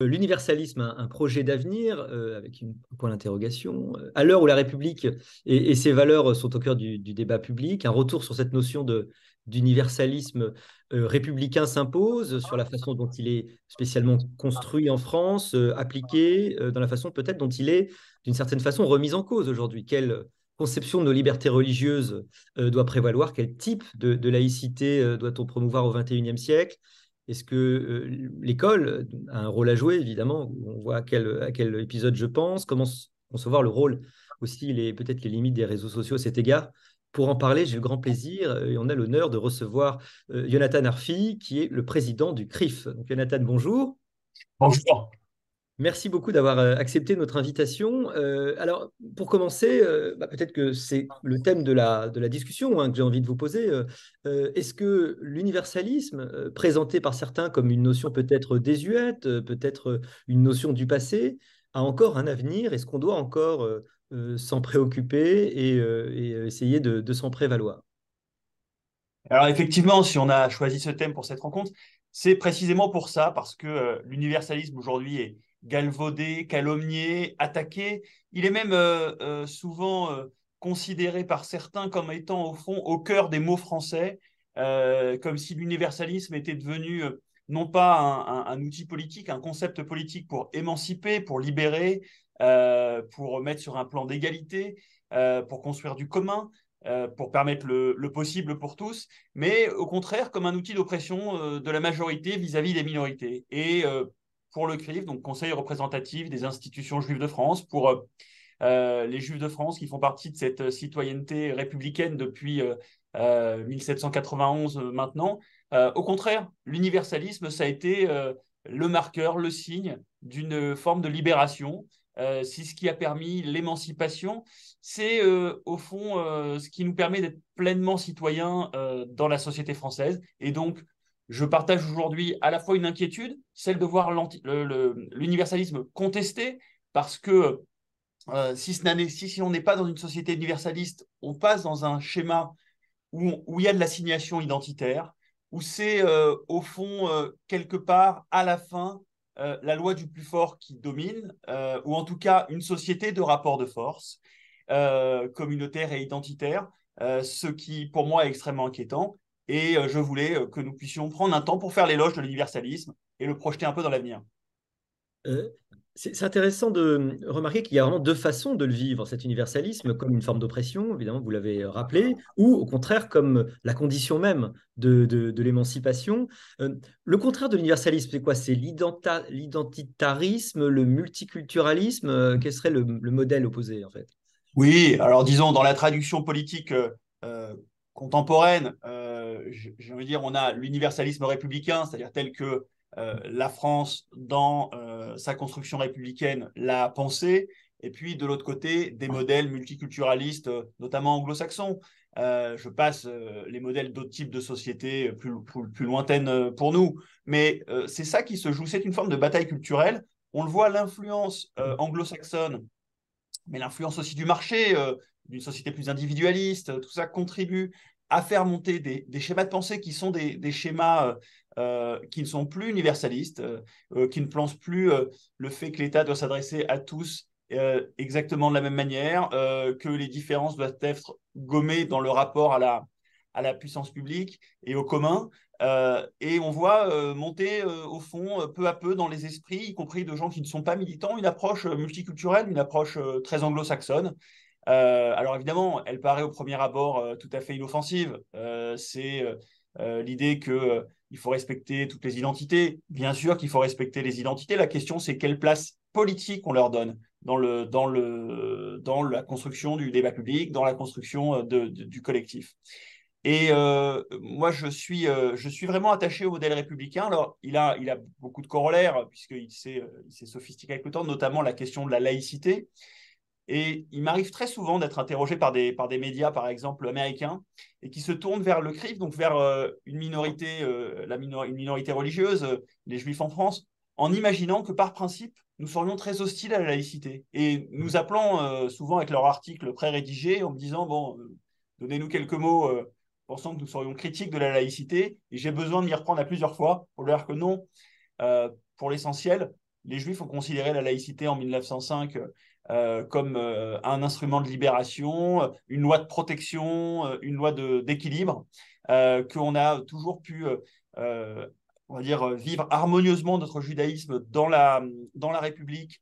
l'universalisme un, projet d'avenir avec une point d'interrogation à l'heure où la République et, ses valeurs sont au cœur du, débat public, un retour sur cette notion d'universalisme républicain s'impose sur la façon dont il est spécialement construit en France, appliqué, dans la façon peut-être dont il est d'une certaine façon remis en cause aujourd'hui. Quelle conception de nos libertés religieuses doit prévaloir? Quel type de, laïcité doit-on promouvoir au XXIe siècle? Est-ce que l'école a un rôle à jouer, évidemment On voit à quel, épisode je pense. Comment concevoir le rôle aussi, les, peut-être les limites des réseaux sociaux à cet égard pour en parler, j'ai le grand plaisir et on a l'honneur de recevoir Jonathan Arfi, qui est le président du CRIF. Jonathan, bonjour. Bonjour. Merci beaucoup d'avoir euh, accepté notre invitation. Euh, alors, pour commencer, euh, bah, peut-être que c'est le thème de la, de la discussion hein, que j'ai envie de vous poser. Est-ce que l'universalisme, présenté par certains comme une notion peut-être désuète, peut-être une notion du passé, a encore un avenir? Est-ce qu'on doit encore s'en préoccuper et, essayer de, de s'en prévaloir? Alors, effectivement, si on a choisi ce thème pour cette rencontre, c'est précisément pour ça, parce que l'universalisme aujourd'hui est galvaudé, calomnié, attaqué. Il est même euh, euh, souvent euh, considéré par certains comme étant au fond au cœur des mots français, comme si l'universalisme était devenu non pas un, outil politique, un concept politique pour émanciper, pour libérer, pour mettre sur un plan d'égalité, pour construire du commun, pour permettre le, possible pour tous, mais au contraire comme un outil d'oppression de la majorité vis-à-vis des minorités. Et pour le CRIF, donc Conseil représentatif des institutions juives de France, pour euh, euh, les juifs de France qui font partie de cette citoyenneté républicaine depuis 1791 euh, maintenant. au contraire, l'universalisme, ça a été le marqueur, le signe d'une forme de libération. c'est ce qui a permis l'émancipation. C'est au fond ce qui nous permet d'être pleinement citoyens dans la société française et donc je partage aujourd'hui à la fois une inquiétude, celle de voir l'universalisme contesté, parce que euh, si, on n'est pas dans une société universaliste, on passe dans un schéma où, où il y a de l'assignation identitaire, où c'est euh, au fond, euh, quelque part, à la fin, la loi du plus fort qui domine, ou en tout cas une société de rapport de force communautaire et identitaire, ce qui pour moi est extrêmement inquiétant. Et euh, je voulais euh, que nous puissions prendre un temps pour faire l'éloge de l'universalisme et le projeter un peu dans l'avenir. Euh, c'est intéressant de remarquer qu'il y a vraiment deux façons de le vivre, cet universalisme, comme une forme d'oppression, évidemment, vous l'avez rappelé, ou au contraire comme la condition même de, de, l'émancipation. le contraire de l'universalisme, c'est quoi? C'est l'identitarisme, le multiculturalisme? Quel serait le, modèle opposé, en fait? Oui, alors disons, dans la traduction politique contemporaine, je, veux dire, on a l'universalisme républicain, c'est-à-dire tel que euh, la France, dans euh, sa construction républicaine, l'a pensé, et puis de l'autre côté, des modèles multiculturalistes, notamment anglo-saxons. Euh, je passe les modèles d'autres types de sociétés plus, lointaines pour nous. Mais c'est ça qui se joue, c'est une forme de bataille culturelle. On le voit, l'influence anglo-saxonne, mais l'influence aussi du marché, d'une société plus individualiste, tout ça contribue à faire monter des, schémas de pensée qui sont des, schémas euh, euh, qui ne sont plus universalistes, euh, qui ne pensent plus le fait que l'État doit s'adresser à tous exactement de la même manière, que les différences doivent être gommées dans le rapport à la, à la puissance publique et au commun. et on voit monter au fond, peu à peu, dans les esprits, y compris de gens qui ne sont pas militants, une approche multiculturelle, une approche très anglo-saxonne, euh, alors évidemment, elle paraît au premier abord euh, tout à fait inoffensive. Euh, c'est l'idée qu'il faut respecter toutes les identités. Bien sûr qu'il faut respecter les identités. La question, c'est quelle place politique on leur donne dans, le, dans, le, dans la construction du débat public, dans la construction du collectif. Et moi, je suis, je suis vraiment attaché au modèle républicain. Alors, il a, il a beaucoup de corollaires, puisqu'il s'est sophistiqué avec le temps, notamment la question de la laïcité. Et il m'arrive très souvent d'être interrogé par des, par des médias, par exemple américains, et qui se tournent vers le CRIF, donc vers euh, une, minorité, euh, la une minorité religieuse, euh, les juifs en France, en imaginant que par principe, nous serions très hostiles à la laïcité. Et nous appelant souvent avec leur article pré-rédigé en me disant, bon, donnez-nous quelques mots pensant que nous serions critiques de la laïcité. Et j'ai besoin de m'y reprendre à plusieurs fois pour leur dire que non, pour l'essentiel, les Juifs ont considéré la laïcité en 1905 comme un instrument de libération, une loi de protection, une loi d'équilibre, qu'on a toujours pu on va dire, vivre harmonieusement notre judaïsme dans la, dans la République,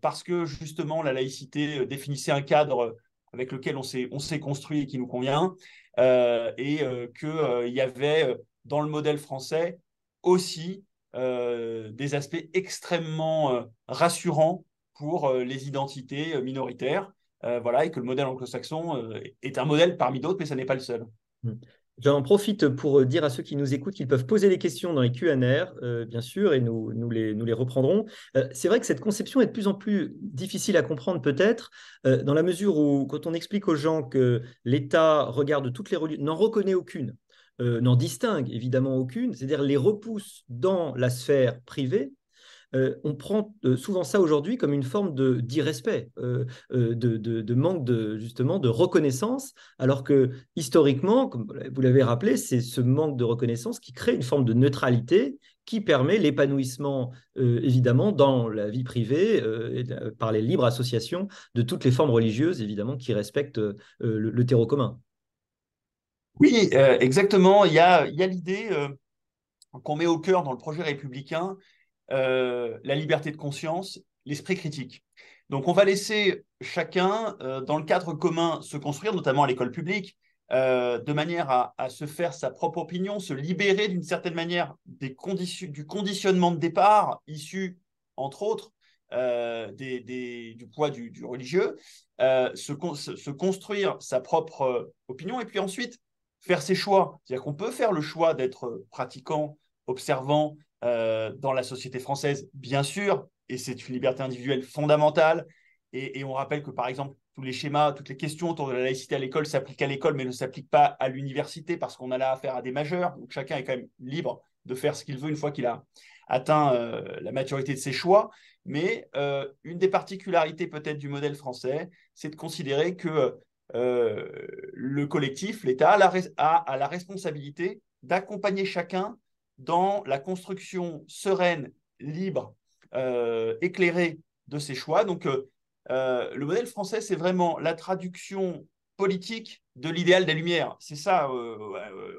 parce que justement la laïcité définissait un cadre avec lequel on s'est construit et qui nous convient, et qu'il y avait dans le modèle français aussi euh, des aspects extrêmement euh, rassurants pour euh, les identités minoritaires. voilà, et que le modèle anglo-saxon est un modèle parmi d'autres, mais ce n'est pas le seul. Hmm. J'en profite pour dire à ceux qui nous écoutent qu'ils peuvent poser des questions dans les Q&R, bien sûr, et nous, les, reprendrons. c'est vrai que cette conception est de plus en plus difficile à comprendre peut-être, dans la mesure où quand on explique aux gens que l'État regarde toutes les religions, n'en reconnaît aucune, euh, n'en distingue évidemment aucune, c'est-à-dire les repousse dans la sphère privée, euh, on prend euh, souvent ça aujourd'hui comme une forme de d'irrespect, de, de, manque de justement de reconnaissance, alors que historiquement, comme vous l'avez rappelé, c'est ce manque de reconnaissance qui crée une forme de neutralité qui permet l'épanouissement évidemment dans la vie privée par les libres associations de toutes les formes religieuses évidemment qui respectent le terreau commun. Oui, euh, exactement. Il y a, l'idée euh, qu'on met au cœur dans le projet républicain euh, la liberté de conscience, l'esprit critique. Donc on va laisser chacun, dans le cadre commun, se construire, notamment à l'école publique, de manière à, se faire sa propre opinion, se libérer d'une certaine manière des du conditionnement de départ issu, entre autres, du poids du, religieux, se, construire sa propre opinion, et puis ensuite faire ses choix. C'est-à-dire qu'on peut faire le choix d'être pratiquant, observant euh, dans la société française, bien sûr, et c'est une liberté individuelle fondamentale. Et, on rappelle que, par exemple, tous les schémas, toutes les questions autour de la laïcité à l'école s'appliquent à l'école, mais ne s'appliquent pas à l'université parce qu'on a là affaire à des majeurs. Donc chacun est quand même libre de faire ce qu'il veut une fois qu'il a atteint euh, la maturité de ses choix. Mais euh, une des particularités peut-être du modèle français, c'est de considérer que le collectif, l'État, a, la responsabilité d'accompagner chacun dans la construction sereine, libre, euh, éclairée de ses choix. Donc, euh, le modèle français, c'est vraiment la traduction politique de l'idéal des Lumières. C'est ça,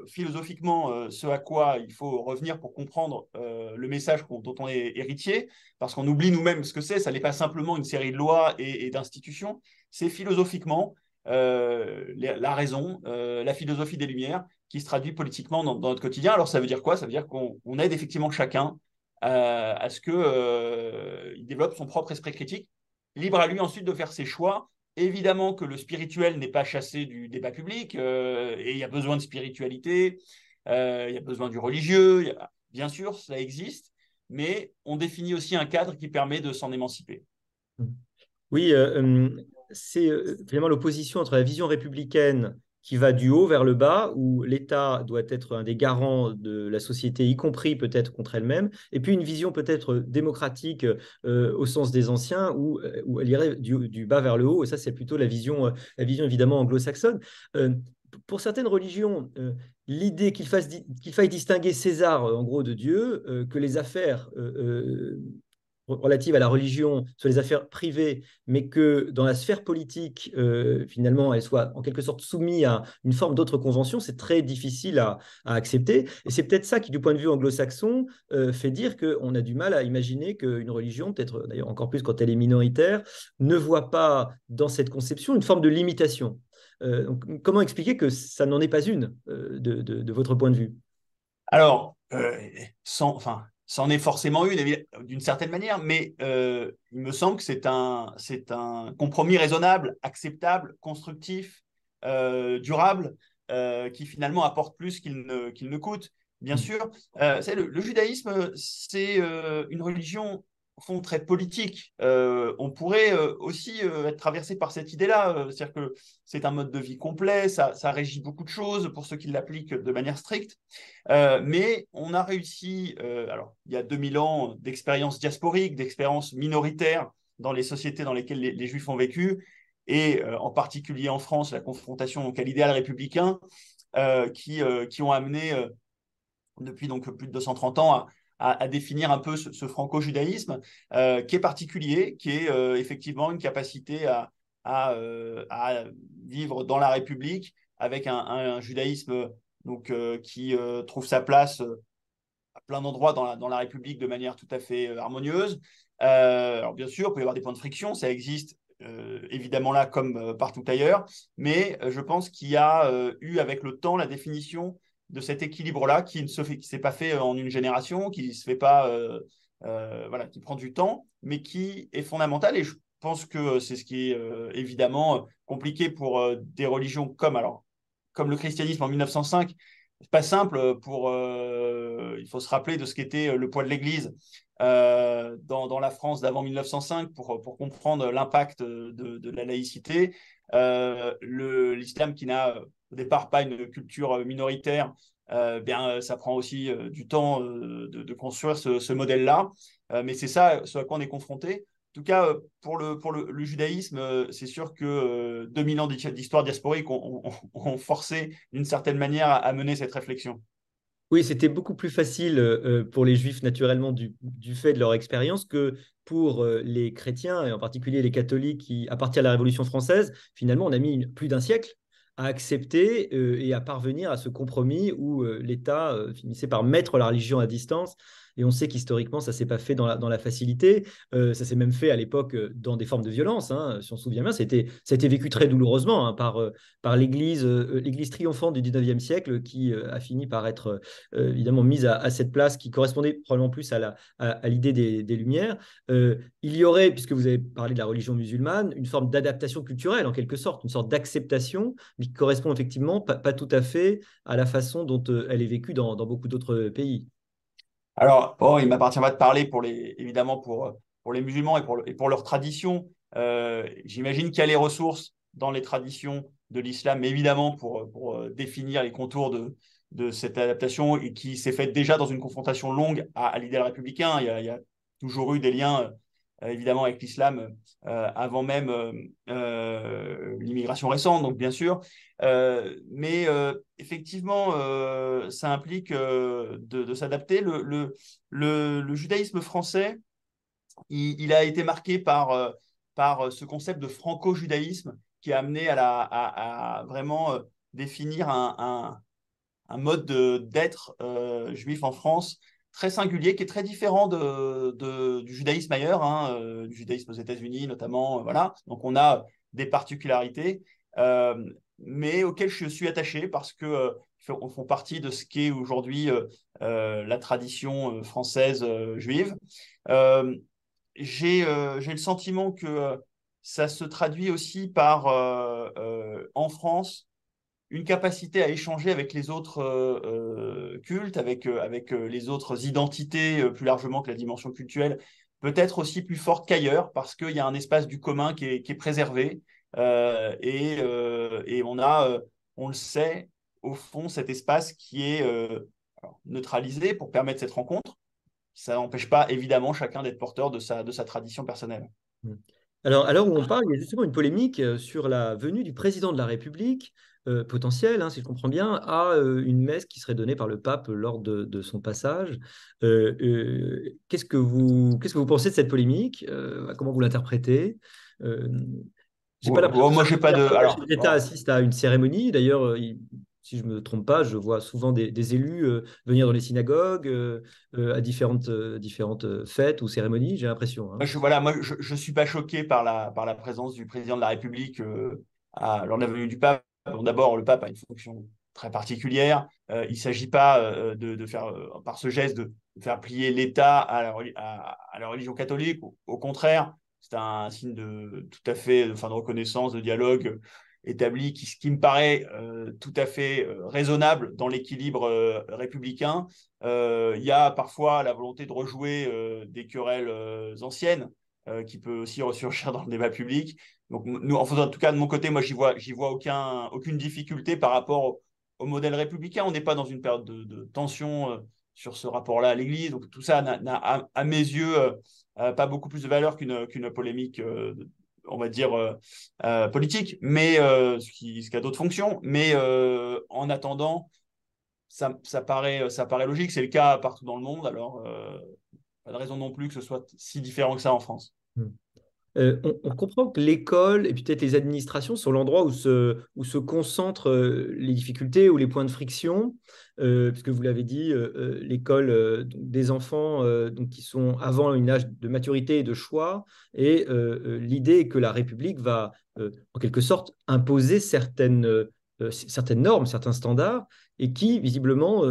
philosophiquement, ce à quoi il faut revenir pour comprendre le message dont on est héritier, parce qu'on oublie nous-mêmes ce que c'est. Ça n'est pas simplement une série de lois et d'institutions. C'est philosophiquement euh, la raison, euh, la philosophie des Lumières, qui se traduit politiquement dans, notre quotidien. Alors ça veut dire quoi? Ça veut dire qu'on aide effectivement chacun euh, à ce qu'il développe son propre esprit critique, libre à lui ensuite de faire ses choix. Évidemment que le spirituel n'est pas chassé du débat public, et il y a besoin de spiritualité, il y a besoin du religieux, bien sûr, ça existe, mais on définit aussi un cadre qui permet de s'en émanciper. Oui, c'est euh, finalement l'opposition entre la vision républicaine qui va du haut vers le bas, où l'État doit être un des garants de la société, y compris peut-être contre elle-même, et puis une vision peut-être démocratique euh, au sens des anciens, où, euh, où elle irait du, bas vers le haut, et ça c'est plutôt la vision, la vision évidemment anglo-saxonne. pour certaines religions, l'idée qu'il faille distinguer César, en gros, de Dieu, que les affaires relative à la religion sur les affaires privées, mais que dans la sphère politique, euh, finalement, elle soit en quelque sorte soumise à une forme d'autre convention, c'est très difficile à, accepter. Et c'est peut-être ça qui, du point de vue anglo-saxon, euh, fait dire qu'on a du mal à imaginer qu'une religion, peut-être d'ailleurs encore plus quand elle est minoritaire, ne voit pas dans cette conception une forme de limitation. Euh, comment expliquer que ça n'en est pas une de, de, votre point de vue? Alors, sans, enfin, c'en est forcément une d'une certaine manière, mais euh, il me semble que c'est un, c'est un compromis raisonnable, acceptable, constructif, euh, durable, euh, qui finalement apporte plus qu'il ne, qu'il ne coûte. Bien mmh. sûr, le, le, judaïsme, c'est une religion fond très politique. Euh, on pourrait euh, aussi euh, être traversé par cette idée-là, c'est-à-dire que c'est un mode de vie complet, ça, régit beaucoup de choses pour ceux qui l'appliquent de manière stricte, mais on a réussi, alors il y a 2000 ans d'expérience diasporique, d'expérience minoritaire dans les sociétés dans lesquelles les, Juifs ont vécu, et en particulier en France, la confrontation donc, à l'idéal républicain, qui, qui ont amené depuis donc plus de 230 ans à, définir un peu ce, franco-judaïsme qui est particulier, qui est effectivement une capacité à, à, vivre dans la République avec un, judaïsme donc, qui trouve sa place à plein d'endroits dans la, dans la République de manière tout à fait harmonieuse. alors bien sûr, il peut y avoir des points de friction, ça existe euh, évidemment là comme euh, partout ailleurs, mais euh, je pense qu'il y a eu avec le temps la définition de cet équilibre-là qui ne se fait, qui s'est pas fait en une génération, qui se fait pas, voilà, qui prend du temps, mais qui est fondamental. Et je pense que c'est ce qui est évidemment compliqué pour des religions comme alors comme le christianisme en 1905 c'est pas simple pour. il faut se rappeler de ce qu'était le poids de l'Église euh, dans, la France d'avant 1905 pour, pour comprendre l'impact de, la laïcité. Euh, l'islam qui n'a au départ pas une culture minoritaire, euh, bien, ça prend aussi du temps de, construire ce, modèle-là. mais c'est ça ce à quoi on est confronté. En tout cas, pour le, judaïsme, c'est sûr que 2000 ans d'histoire diasporique ont, forcé d'une certaine manière à mener cette réflexion. Oui, c'était beaucoup plus facile euh, euh, pour les juifs naturellement du, fait de leur expérience que pour euh, les chrétiens et en particulier les catholiques qui, à partir de la Révolution française, finalement, on a mis plus d'un siècle à accepter et à parvenir à ce compromis où l'État finissait par mettre la religion à distance et on sait qu'historiquement, ça ne s'est pas fait dans la, facilité. Euh, ça s'est même fait à l'époque euh, dans des formes de violence. Hein, si on se souvient bien, ça a été, vécu très douloureusement hein, par, euh, par l'Église, l'Église triomphante du 19e siècle qui a fini par être évidemment mise à, cette place qui correspondait probablement plus à, l'idée des, Lumières. il y aurait, puisque vous avez parlé de la religion musulmane, une forme d'adaptation culturelle en quelque sorte, une sorte d'acceptation, mais qui correspond effectivement pas, tout à fait à la façon dont elle est vécue dans beaucoup d'autres pays. Alors, bon, il ne m'appartient pas de parler pour les, évidemment pour, pour les musulmans et pour, et pour leur tradition. Euh, j'imagine qu'il y a les ressources dans les traditions de l'islam, évidemment pour, pour euh, définir les contours de, de cette adaptation et qui s'est faite déjà dans une confrontation longue à, l'idéal républicain. Il y, a, il y, a, toujours eu des liens euh, évidemment avec l'islam euh, avant même euh, l'immigration récente, donc bien sûr. mais effectivement, ça implique de, s'adapter. Le, judaïsme français, il, a été marqué par, par ce concept de franco-judaïsme qui a amené à, vraiment définir un, un mode d'être juif en France très singulier, qui est très différent de, du judaïsme ailleurs, hein, euh, du judaïsme aux États-Unis notamment. Euh, voilà. Donc on a des particularités, euh, mais auxquelles je suis attaché parce que font partie de ce qu'est aujourd'hui la tradition française juive. J'ai le sentiment que ça se traduit aussi par, en France, une capacité à échanger avec les autres euh, euh, cultes, avec, euh, avec les autres identités plus largement que la dimension culturelle, peut-être aussi plus forte qu'ailleurs, parce qu'il y a un espace du commun qui est, préservé. et, et, on a, on le sait, au fond, cet espace qui est neutralisé pour permettre cette rencontre. Ça n'empêche pas évidemment chacun d'être porteur de sa, tradition personnelle. Mmh. Alors, alors où on parle, il y a justement une polémique sur la venue du président de la République euh, potentiel, hein, si je comprends bien, à euh, une messe qui serait donnée par le pape lors de, son passage. Euh, qu'est-ce que vous qu'est-ce que vous pensez de cette polémique Comment vous l'interprétez j'ai pas moi, j'ai pas de. Alors, l'État assiste à une cérémonie. D'ailleurs, si je me trompe pas, je vois souvent des, élus venir dans les synagogues à différentes, différentes fêtes ou cérémonies, j'ai l'impression. Hein. voilà, moi, je ne suis pas choqué par la, par la présence du président de la République à, lors de la venue du pape. D'abord, le pape a une fonction très particulière. Euh, il ne s'agit pas euh, de, faire, euh, par ce geste, de faire plier l'État à, la, religion catholique. Au, contraire, c'est un signe de tout à fait de, de reconnaissance, de dialogue établi qui, qui me paraît tout à fait raisonnable dans l'équilibre républicain. Il y a parfois la volonté de rejouer des querelles anciennes qui peut aussi ressurgir dans le débat public. Donc, nous, en, tout cas, de mon côté, moi, j'y vois, j'y vois aucun, aucune difficulté par rapport au, modèle républicain. On n'est pas dans une période de, tension euh, sur ce rapport-là à l'Église. Donc, tout ça n'a, à, mes yeux, euh, euh, pas beaucoup plus de valeur qu'une, qu'une polémique, on va dire, politique, mais ce qui, ce qui a d'autres fonctions. Mais en attendant, ça, ça, paraît, ça paraît logique. C'est le cas partout dans le monde. Alors, pas de raison non plus que ce soit si différent que ça en France. Hmm. Euh, on, comprend que l'école et peut-être les administrations sont l'endroit où se, concentrent euh, les difficultés ou les points de friction, euh, puisque vous l'avez dit, l'école des enfants qui sont avant une âge de maturité et de choix, et l'idée est que la République va en quelque sorte imposer certaines, certaines normes, certains standards, et qui visiblement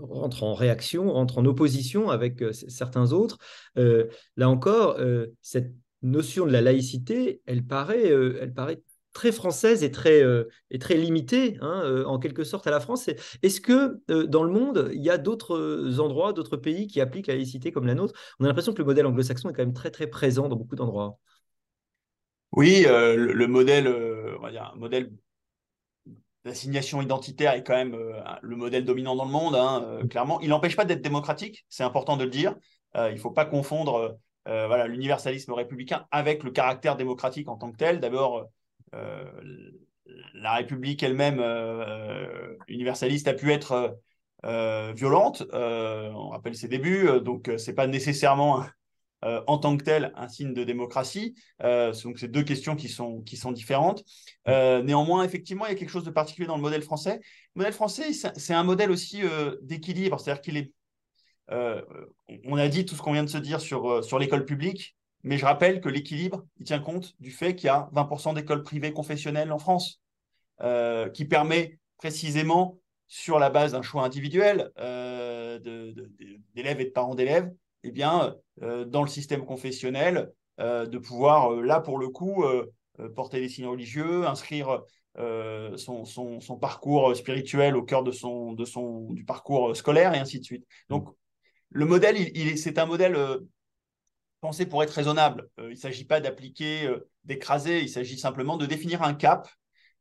rentrent en réaction, rentrent en opposition avec certains autres. là encore, cette notion de la laïcité, elle paraît, euh, elle paraît très française et très, euh, et très limitée, hein, euh, en quelque sorte, à la France. Est-ce que dans le monde, il y a d'autres endroits, d'autres pays qui appliquent la laïcité comme la nôtre? On a l'impression que le modèle anglo-saxon est quand même très, très présent dans beaucoup d'endroits. Oui, le, modèle, on va dire, un modèle d'assignation identitaire est quand même le modèle dominant dans le monde, hein, clairement. Il n'empêche pas d'être démocratique, c'est important de le dire. il ne faut pas confondre euh, voilà, l'universalisme républicain avec le caractère démocratique en tant que tel. D'abord, euh, la République elle-même euh, universaliste a pu être violente. on rappelle ses débuts, donc c'est pas nécessairement en tant que tel un signe de démocratie. donc c'est deux questions qui sont, qui sont différentes. néanmoins, effectivement, il y a quelque chose de particulier dans le modèle français. Le modèle français, c'est un modèle aussi d'équilibre, c'est-à-dire qu'il est euh, on a dit tout ce qu'on vient de se dire sur, euh, sur l'école publique, mais je rappelle que l'équilibre, il tient compte du fait qu'il y a 20% d'écoles privées confessionnelles en France, euh, qui permet précisément, sur la base d'un choix individuel d'élèves et de parents d'élèves, eh bien, dans le système confessionnel, de pouvoir, là, pour le coup, porter des signes religieux, inscrire son, son, parcours spirituel au cœur de son, de son, du parcours scolaire et ainsi de suite. Donc, le modèle, c'est un modèle euh, pensé pour être raisonnable. Euh, il ne s'agit pas d'appliquer, euh, d'écraser, il s'agit simplement de définir un cap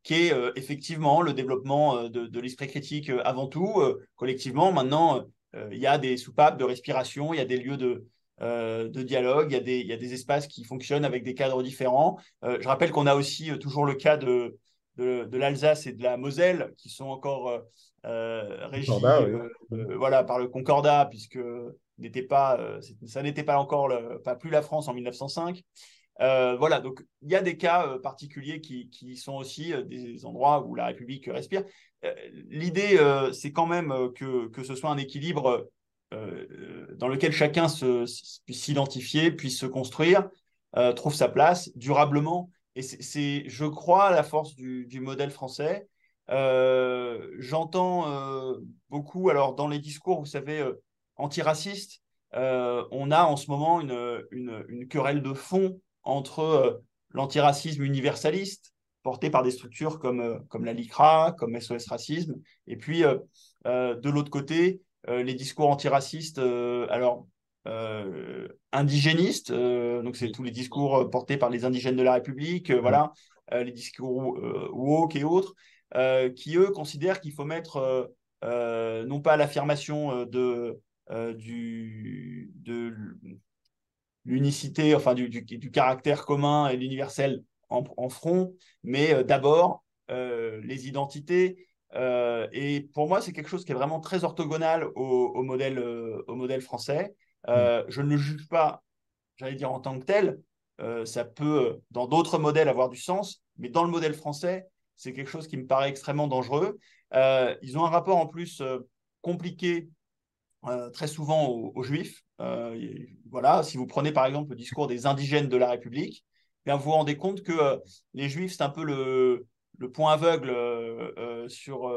qui est effectivement le développement de, l'esprit critique avant tout. collectivement, maintenant, il y a des soupapes de respiration, il y a des lieux de, dialogue, il y, a des, espaces qui fonctionnent avec des cadres différents. je rappelle qu'on a aussi toujours le cas de, de, l'Alsace et de la Moselle qui sont encore euh, euh, euh, voilà, par le Concordat, puisque n'était pas, ça n'était pas encore pas plus la France en 1905. voilà, donc il y a des cas particuliers qui, qui, sont aussi des endroits où la République respire. L'idée, c'est quand même que, que, ce soit un équilibre dans lequel chacun se, puisse s'identifier, puisse se construire, trouve sa place durablement. Et c'est, je crois, la force du, modèle français. Euh, j'entends euh, beaucoup, alors dans les discours, vous savez, euh, antiracistes, on a en ce moment une, une, querelle de fond entre l'antiracisme universaliste, porté par des structures comme, comme la LICRA, comme SOS Racisme, et puis de l'autre côté, les discours antiracistes, alors indigénistes, donc c'est tous les discours portés par les indigènes de la République, voilà, les discours woke et autres, euh, qui, eux, considèrent qu'il faut mettre, euh, euh, non pas l'affirmation de, du, de l'unicité, enfin du, du, caractère commun et l'universel en, front, mais d'abord les identités. et pour moi, c'est quelque chose qui est vraiment très orthogonal au, modèle, au modèle français. Mm. Je ne le juge pas, j'allais dire en tant que tel. ça peut, dans d'autres modèles, avoir du sens, mais dans le modèle français, c'est quelque chose qui me paraît extrêmement dangereux. Euh, ils ont un rapport en plus euh, compliqué euh, très souvent aux, juifs. voilà, si vous prenez par exemple le discours des indigènes de la République, bien, vous vous rendez compte que les juifs, c'est un peu le, point aveugle sur,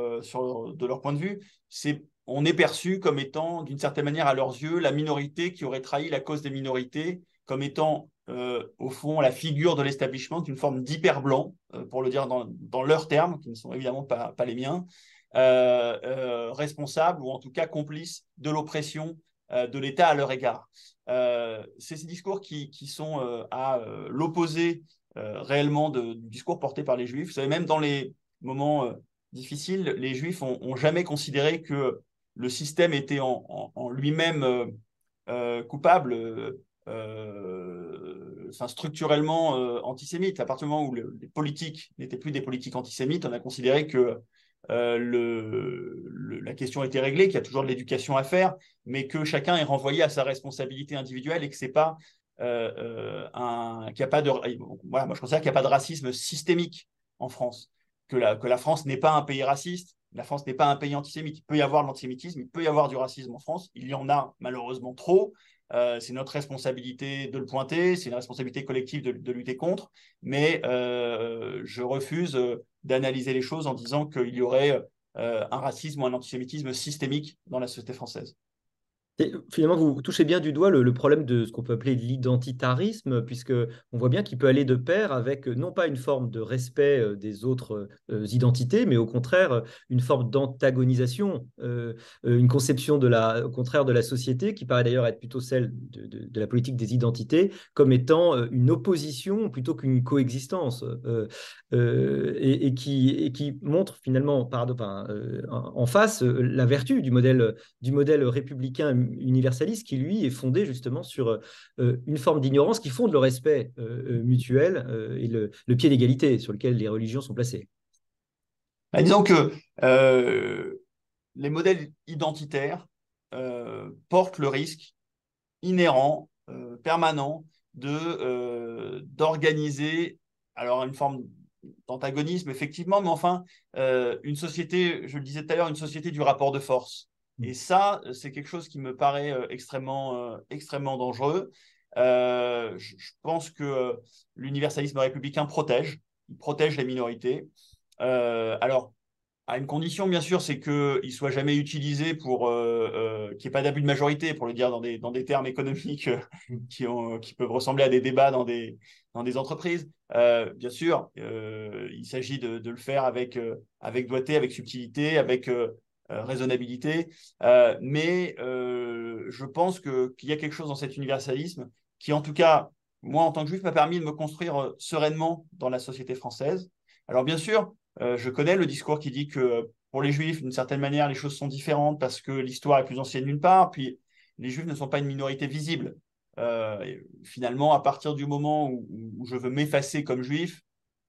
de leur point de vue. C'est on est perçu comme étant, d'une certaine manière, à leurs yeux, la minorité qui aurait trahi la cause des minorités, comme étant euh, au fond, la figure de l'establishment, une forme d'hyper blanc, euh, pour le dire dans, leurs termes, qui ne sont évidemment pas, les miens, euh, responsable ou en tout cas complice de l'oppression de l'État à leur égard. C'est ces discours qui, sont à l'opposé réellement du discours porté par les Juifs. Vous savez, même dans les moments difficiles, les Juifs ont, jamais considéré que le système était en, lui-même coupable euh, structurellement euh, antisémite. À partir du moment où les politiques n'étaient plus des politiques antisémites, on a considéré que la question été réglée, qu'il y a toujours de l'éducation à faire, mais que chacun est renvoyé à sa responsabilité individuelle et que c'est pas un, qu'il moi je considère qu'il n'y a pas de racisme systémique en France, que la France n'est pas un pays raciste, la France n'est pas un pays antisémite. Il peut y avoir l'antisémitisme, il peut y avoir du racisme en France. Il y en a malheureusement trop. Euh, c'est notre responsabilité de le pointer, c'est une responsabilité collective de, lutter contre, mais euh, je refuse euh, d'analyser les choses en disant qu'il y aurait un racisme ou un antisémitisme systémique dans la société française finalement, vous touchez bien du doigt le, problème de ce qu'on peut appeler l'identitarisme, puisque on voit bien qu'il peut aller de pair avec non pas une forme de respect euh, des autres euh, identités, mais au contraire une forme d'antagonisation, euh, une conception au contraire de la société, qui paraît d'ailleurs être plutôt celle de, la politique des identités, comme étant une opposition plutôt qu'une coexistence, et, qui, et montre finalement en face la vertu du modèle républicain universaliste qui, lui, est fondé justement sur euh, une forme d'ignorance qui fonde le respect euh, euh, mutuel et le, pied d'égalité sur lequel les religions sont placées. Bah, disons que les modèles identitaires portent le risque inhérent, permanent, de d'organiser alors une forme d'antagonisme effectivement, mais enfin une société, je le disais tout à l'heure, une société du rapport de force. Mm. Et ça, c'est quelque chose qui me paraît euh, extrêmement, euh, extrêmement dangereux. Euh, je, pense que l'universalisme républicain protège, il protège les minorités. alors, à une condition, bien sûr, c'est qu'il ne soit jamais utilisé pour qu'il n'y ait pas d'abus de majorité, pour le dire dans des, dans des termes économiques mm. qui, ont, qui peuvent ressembler à des débats dans des, dans des entreprises. bien sûr, il s'agit de, de, le faire avec, avec doigté, avec subtilité, avec euh, raisonnabilité. Euh, mais euh, je pense qu'il y a quelque chose dans cet universalisme qui, en tout cas, moi, en tant que juif, m'a permis de me construire sereinement dans la société française. Alors, bien sûr, je connais le discours qui dit que pour les juifs, d'une certaine manière, les choses sont différentes parce que l'histoire est plus ancienne d'une part, puis les juifs ne sont pas une minorité visible. finalement, à partir du moment où, où je veux m'effacer comme juif,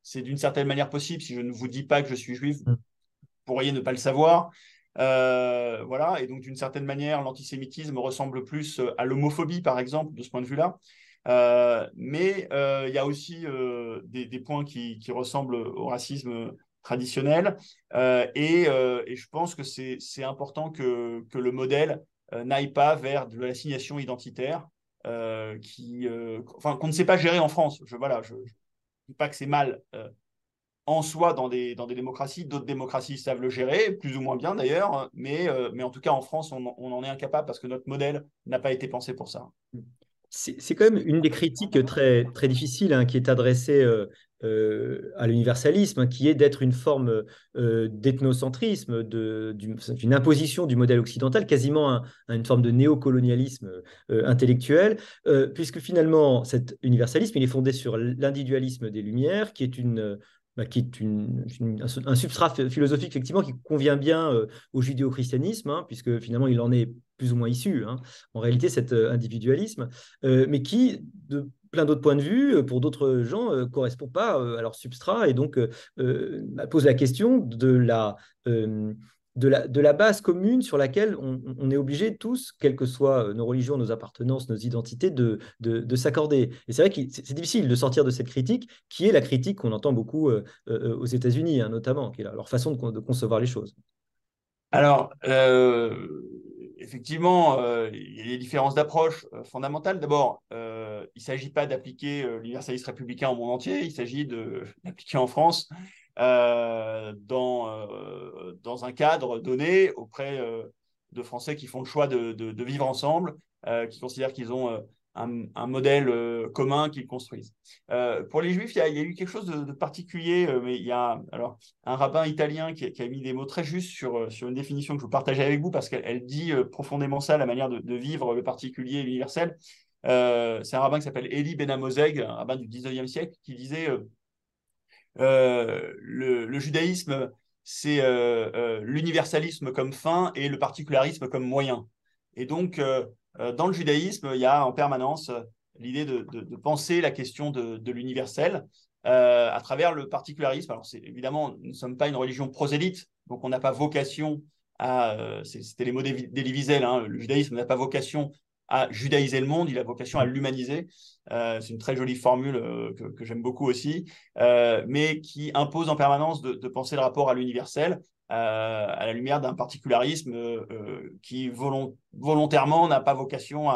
c'est d'une certaine manière possible. Si je ne vous dis pas que je suis juif, mm. vous pourriez ne pas le savoir. Euh, voilà, et donc d'une certaine manière, l'antisémitisme ressemble plus euh, à l'homophobie, par exemple, de ce point de vue-là. Euh, mais il y a aussi des, points qui, ressemblent au racisme traditionnel. Et, je pense que c'est important que, le modèle n'aille pas vers de l'assignation identitaire, qui, enfin, qu'on ne sait pas gérer en France. Voilà, je ne dis pas que c'est mal en soi dans des, dans des démocraties. D'autres démocraties savent le gérer, plus ou moins bien d'ailleurs, mais, euh, mais en tout cas en France, on, en est incapable parce que notre modèle n'a pas été pensé pour ça. C'est quand même une des critiques très, très difficiles hein, qui est adressée euh, euh, à l'universalisme, hein, qui est d'être une forme d'ethnocentrisme, d'une imposition du modèle occidental, quasiment une forme de néocolonialisme intellectuel, puisque finalement, cet universalisme, il est fondé sur l'individualisme des Lumières, qui est une bah, qui est un, substrat philosophique effectivement qui convient bien euh, au judéo-christianisme, hein, puisque finalement il en est plus ou moins issu, hein, en réalité cet euh, individualisme, euh, mais qui, de plein d'autres points de vue, pour d'autres gens, ne correspond pas à leur substrat et donc bah, pose la question de la de la, de la, base commune sur laquelle on, est obligé tous, quelles que soient euh, nos religions, nos appartenances, nos identités, de, de, s'accorder. Et c'est vrai que c'est difficile de sortir de cette critique, qui est la critique qu'on entend beaucoup euh, euh, aux États-Unis, hein, notamment, qui est leur façon de, concevoir les choses. Alors, effectivement, il y a des différences d'approche fondamentales. D'abord, il ne s'agit pas d'appliquer l'universalisme républicain au monde entier, il s'agit d'appliquer en France euh, dans, euh, un cadre donné auprès euh, de Français qui font le choix de, vivre ensemble, qui considèrent qu'ils ont un, modèle commun qu'ils construisent. pour les Juifs, il y, a, eu quelque chose de, particulier, mais il y a alors, un rabbin italien qui, a mis des mots très justes sur, sur une définition que je veux partager avec vous parce qu'elle dit profondément ça, la manière de, vivre le particulier et l'universel. c'est un rabbin qui s'appelle Eli Benamozeg, un rabbin du 19e siècle, qui disait euh, le, judaïsme, c'est euh, euh, l'universalisme comme fin et le particularisme comme moyen. Et donc, dans le judaïsme, il y a en permanence l'idée de, penser la question de, l'universel à travers le particularisme. Alors, évidemment, nous ne sommes pas une religion prosélyte, donc on n'a pas vocation à, c'était les mots d'Elie hein, le judaïsme n'a pas vocation à judaïser le monde, il a vocation à l'humaniser. Euh, c'est une très jolie formule euh, que, j'aime beaucoup aussi, euh, mais qui impose en permanence de, penser le rapport à l'universel à la lumière d'un particularisme qui volontairement n'a pas vocation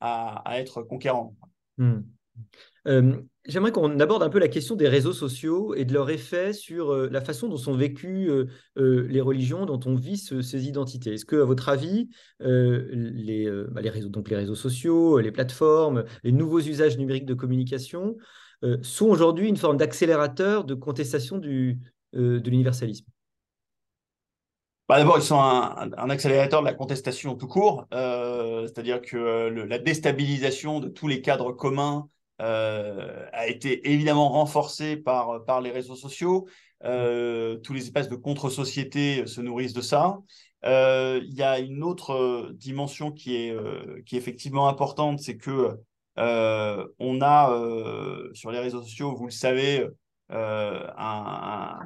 à, être conquérant. Hmm. Euh, j'aimerais qu'on aborde un peu la question des réseaux sociaux et de leur effet sur euh, la façon dont sont vécues euh, les religions, dont on vit ces identités. Est-ce que, à votre avis, les, bah, les, réseaux, donc les réseaux sociaux, les plateformes, les nouveaux usages numériques de communication sont aujourd'hui une forme d'accélérateur de contestation du, de l'universalisme? Bah D'abord, ils sont un, accélérateur de la contestation tout court, c'est-à-dire que la déstabilisation de tous les cadres communs euh, a été évidemment renforcé par, par les réseaux sociaux. Euh, tous les espaces de contre-société se nourrissent de ça. Euh, il y a une autre dimension qui est, qui est effectivement importante, c'est que on a sur les réseaux sociaux, vous le savez, un,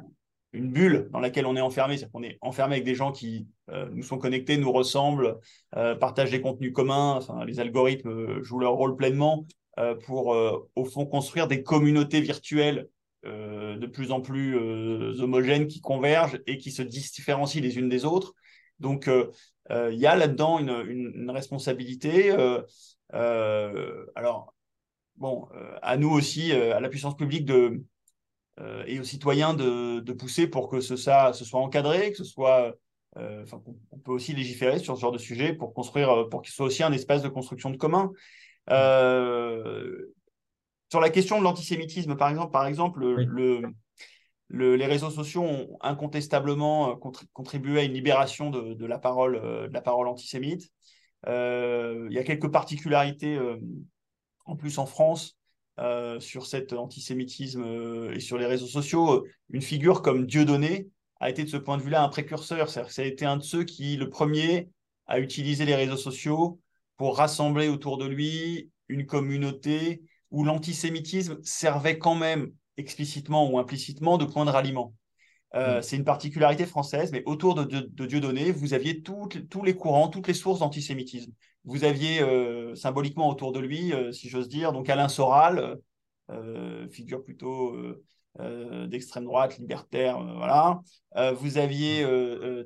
une bulle dans laquelle on est enfermé, c'est-à-dire qu'on est enfermé avec des gens qui nous sont connectés, nous ressemblent, partagent des contenus communs, enfin, les algorithmes jouent leur rôle pleinement, euh, pour, euh, au fond, construire des communautés virtuelles euh, de plus en plus homogènes qui convergent et qui se différencient les unes des autres. Donc, il y a là-dedans une, responsabilité. alors, bon, à nous aussi, à la puissance publique de, et aux citoyens de, de, pousser pour que ce, ça, ce soit encadré, que ce soit. on peut aussi légiférer sur ce genre de sujet pour construire, pour qu'il soit aussi un espace de construction de commun. Euh, sur la question de l'antisémitisme, par exemple, par exemple le, les réseaux sociaux ont incontestablement euh, contribué à une libération de, la, parole, euh, de la parole antisémite. il y a quelques particularités en plus en France sur cet antisémitisme et sur les réseaux sociaux. Une figure comme Dieudonné a été de ce point de vue-là un précurseur. Ça a été un de ceux qui, le premier, a utilisé les réseaux sociaux pour rassembler autour de lui une communauté où l'antisémitisme servait quand même explicitement ou implicitement de point de ralliement. Euh, mm. C'est une particularité française, mais autour de, de, Dieudonné, vous aviez tous les courants, toutes les sources d'antisémitisme. Vous aviez euh, symboliquement autour de lui, euh, si j'ose dire, donc Alain Soral, figure plutôt d'extrême droite, libertaire, voilà. vous aviez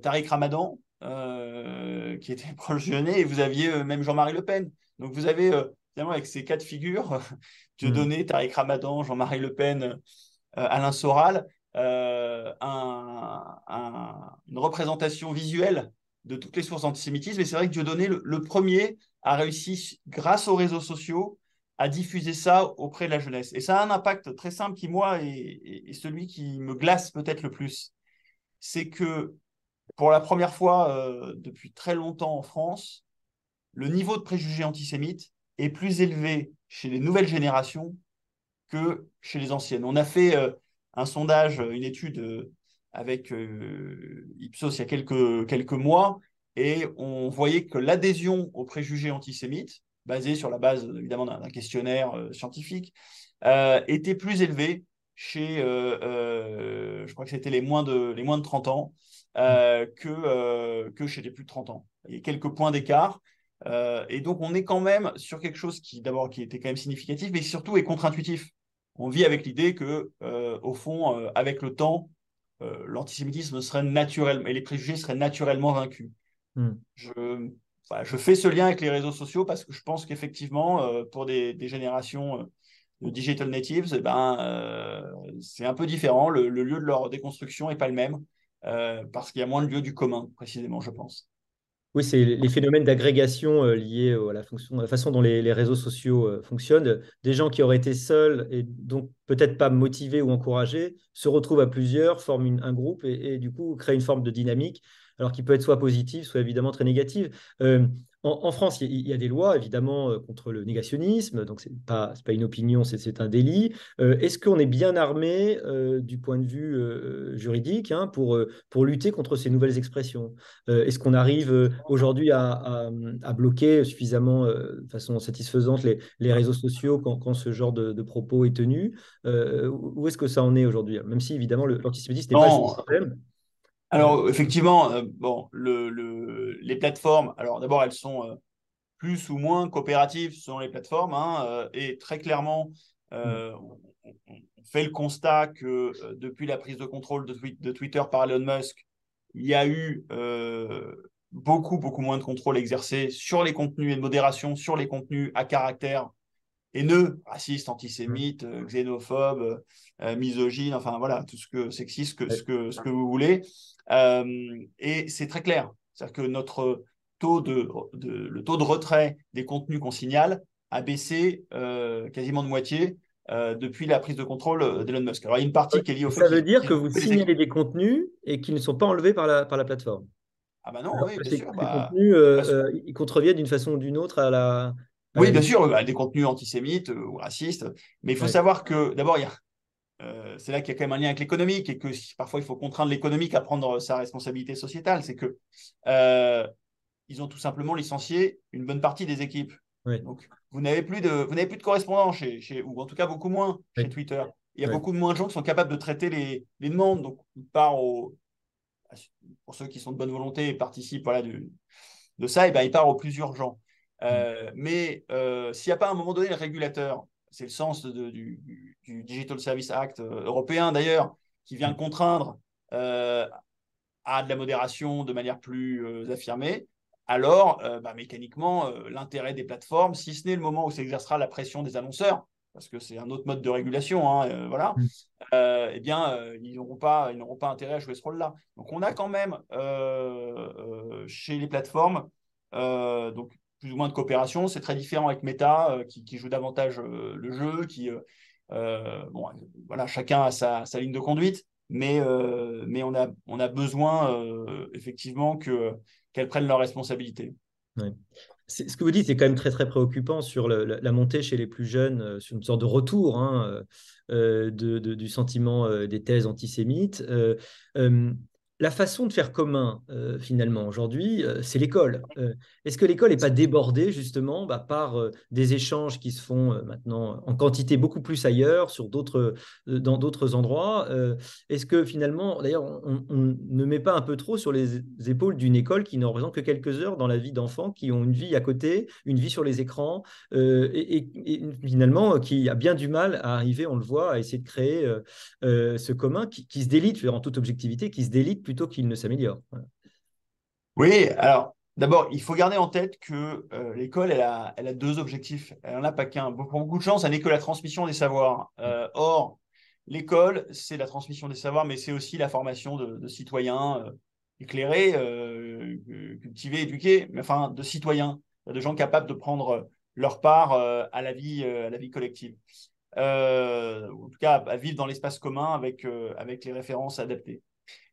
Tariq Ramadan, qui était proche et vous aviez même Jean-Marie Le Pen. Donc vous avez, finalement, avec ces quatre figures, Dieudonné, mm. Tariq Ramadan, Jean-Marie Le Pen, Alain Soral, un, une représentation visuelle de toutes les sources d'antisémitisme. Et c'est vrai que Dieudonné, le, le premier, a réussi, grâce aux réseaux sociaux, à diffuser ça auprès de la jeunesse. Et ça a un impact très simple qui, moi, est celui qui me glace peut-être le plus. C'est que pour la première fois euh, depuis très longtemps en France, le niveau de préjugés antisémites est plus élevé chez les nouvelles générations que chez les anciennes. On a fait euh, un sondage, une étude euh, avec Ipsos il y a quelques, mois, et on voyait que l'adhésion aux préjugés antisémites, basée sur la base évidemment d'un questionnaire scientifique, était plus élevée chez, je crois que c'était les, moins de, les moins de 30 ans, euh, que, euh, chez les plus de 30 ans. Il y a quelques points d'écart. Euh, et donc, on est quand même sur quelque chose qui, d'abord, qui était quand même significatif, mais surtout est contre-intuitif. On vit avec l'idée que, au fond, avec le temps, l'antisémitisme serait naturel et les préjugés seraient naturellement vaincus. Hmm. Je, je fais ce lien avec les réseaux sociaux parce que je pense qu'effectivement, pour des, des générations de digital natives, eh ben, c'est un peu différent. Le, le, lieu de leur déconstruction n'est pas le même. Euh, parce qu'il y a moins de lieux du commun, précisément, je pense. Oui, c'est les phénomènes d'agrégation euh, liés à la, façon dont les, réseaux sociaux euh, fonctionnent. Des gens qui auraient été seuls et donc peut-être pas motivés ou encouragés se retrouvent à plusieurs, forment un groupe et, du coup créent une forme de dynamique, alors qui peut être soit positive, soit évidemment très négative. En, France, il y, a des lois, évidemment, euh, contre le négationnisme, donc ce n'est pas, pas, une opinion, c'est un délit. Euh, est-ce qu'on est bien armé euh, du point de vue juridique hein, pour, pour lutter contre ces nouvelles expressions? Est-ce qu'on arrive aujourd'hui à, à, bloquer suffisamment, de façon satisfaisante, les, les réseaux sociaux quand, quand, ce genre de, propos est tenu? Où est-ce que ça en est aujourd'hui? Même si, évidemment, l'antisémitisme n'est pas un problème. Alors, effectivement, bon, le, les plateformes, alors d'abord, elles sont plus ou moins coopératives selon les plateformes, hein, et très clairement, mm. on, fait le constat que depuis la prise de contrôle de, de, Twitter par Elon Musk, il y a eu beaucoup, beaucoup moins de contrôle exercé sur les contenus et de modération sur les contenus à caractère haineux, raciste, antisémite, euh, xénophobe, euh, misogyne, enfin voilà, tout ce que sexiste, ce que, ce que vous voulez. Euh, et c'est très clair. C'est-à-dire que notre taux de, le taux de retrait des contenus qu'on signale a baissé quasiment de moitié depuis la prise de contrôle d'Elon Musk. Alors, il y a une partie qui est liée au fait. Ça veut dire que vous signalez des contenus et qui ne sont pas enlevés par la, par la plateforme. Ah bah non, oui, bien sûr. Bah, contenus, euh, euh, ils contreviennent d'une façon ou d'une autre à la. Oui, bien sûr, des contenus antisémites euh, ou racistes. Mais il faut savoir que, d'abord, a. c'est là qu'il y a quand même un lien avec l'économique et que parfois il faut contraindre l'économique à prendre sa responsabilité sociétale. C'est que ils ont tout simplement licencié une bonne partie des équipes. Donc vous n'avez plus de vous n'avez plus de correspondants chez, chez, ou en tout cas beaucoup moins chez Twitter. Il y a beaucoup moins de gens qui sont capables de traiter les, les demandes. Donc part au, pour ceux qui sont de bonne volonté et participent voilà, de ça, et ben, il part au plus urgent. Euh, mm. mais euh, s'il n'y a pas à un moment donné le régulateur, c'est le sens du, Digital Service Act euh, européen d'ailleurs, qui vient mm. contraindre à de la modération de manière plus affirmée, alors bah, mécaniquement, l'intérêt des plateformes, si ce n'est le moment où s'exercera la pression des annonceurs, parce que c'est un autre mode de régulation, hein, euh, voilà, mm. euh, eh bien, euh, ils n'auront pas, ils n'auront pas intérêt à jouer ce rôle-là. Donc, on a quand même chez les plateformes, donc plus ou moins de coopération. C'est très différent avec Meta, qui, joue davantage le jeu, qui, bon, voilà, chacun a sa, ligne de conduite, mais, mais on a, on a besoin effectivement que qu'elles prennent leurs responsabilités. Ce que vous dites est quand même très très préoccupant sur la, montée chez les plus jeunes, euh, sur une sorte de retour hein, euh, du sentiment euh, des thèses antisémites la façon de faire commun, euh, finalement, aujourd'hui, euh, c'est l'école. Euh, est-ce que l'école n'est pas débordée, justement, bah, par des échanges qui se font maintenant en quantité beaucoup plus ailleurs, sur d'autres, dans d'autres endroits? Est-ce que, finalement, d'ailleurs, on, ne met pas un peu trop sur les épaules d'une école qui ne représente que quelques heures dans la vie d'enfants qui ont une vie à côté, une vie sur les écrans, et, finalement, qui a bien du mal à arriver, on le voit, à essayer de créer ce commun qui, qui se délite, en toute objectivité, qui se délite plutôt qu'il ne s'améliore. Oui, alors d'abord, il faut garder en tête que euh, l'école, elle a, elle a, deux objectifs. Elle n'en a pas qu'un. Pour beaucoup de chance, elle n'est que la transmission des savoirs. Euh, or, l'école, c'est la transmission des savoirs, mais c'est aussi la formation de, citoyens euh, éclairés, cultivés, éduqués, mais enfin de citoyens, de gens capables de prendre leur part à, la vie, à la vie collective. en tout cas, à vivre dans l'espace commun avec, avec les références adaptées.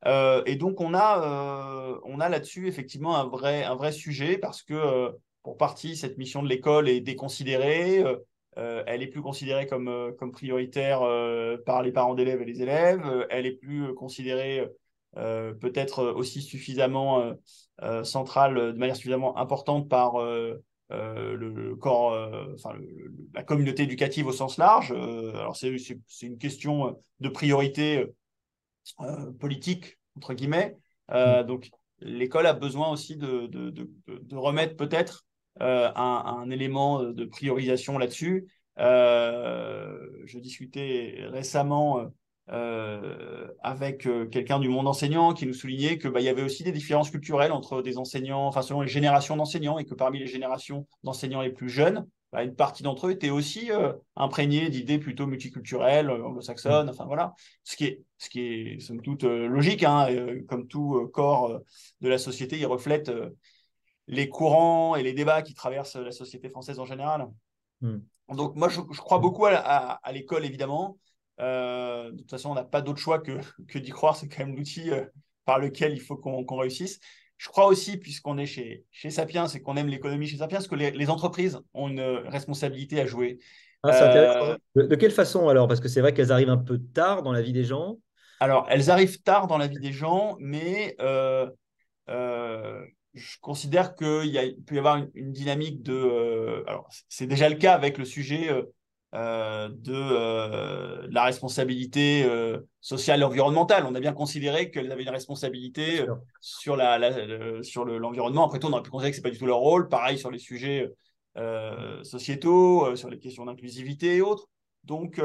Euh, et donc, on a, euh, a là-dessus effectivement un vrai, un vrai sujet parce que, euh, pour partie, cette mission de l'école est déconsidérée. elle est plus considérée comme, comme prioritaire par les parents d'élèves et les élèves. elle est plus considérée peut-être aussi suffisamment centrale, de manière suffisamment importante par le, corps, enfin, la communauté éducative au sens large. alors, c'est une question de priorité euh, politique, entre guillemets. Euh, mm. Donc, l'école a besoin aussi de, de, de, remettre peut-être euh, un, un, élément de priorisation là-dessus. je discutais récemment avec quelqu'un du monde enseignant qui nous soulignait qu'il bah, y avait aussi des différences culturelles entre des enseignants, enfin selon les générations d'enseignants, et que parmi les générations d'enseignants les plus jeunes, bah, une partie d'entre eux étaient aussi euh, imprégnés d'idées plutôt multiculturelles, euh, anglo-saxonnes, enfin voilà, ce qui est, ce qui est somme toute euh, logique, hein, comme tout corps de la société, il reflète les courants et les débats qui traversent la société française en général. Hmm. Donc moi, je, crois beaucoup à, l'école, évidemment. de toute façon, on n'a pas d'autre choix que, que d'y croire, c'est quand même l'outil par lequel il faut qu'on réussisse. Je crois aussi, puisqu'on est chez, chez Sapiens et qu'on aime l'économie chez Sapiens, que les, entreprises ont une responsabilité à jouer. Ah, euh, de, quelle façon alors? Parce que c'est vrai qu'elles arrivent un peu tard dans la vie des gens. Alors, elles arrivent tard dans la vie des gens, mais euh, euh, je considère qu'il peut y avoir une, dynamique de. alors, c'est déjà le cas avec le sujet de, la responsabilité sociale et environnementale. On a bien considéré qu'elles avaient une responsabilité sur, la, sur l'environnement. Après tout, on aurait pu considérer que ce n'est pas du tout leur rôle. Pareil sur les sujets sociétaux, sur les questions d'inclusivité et autres. Donc,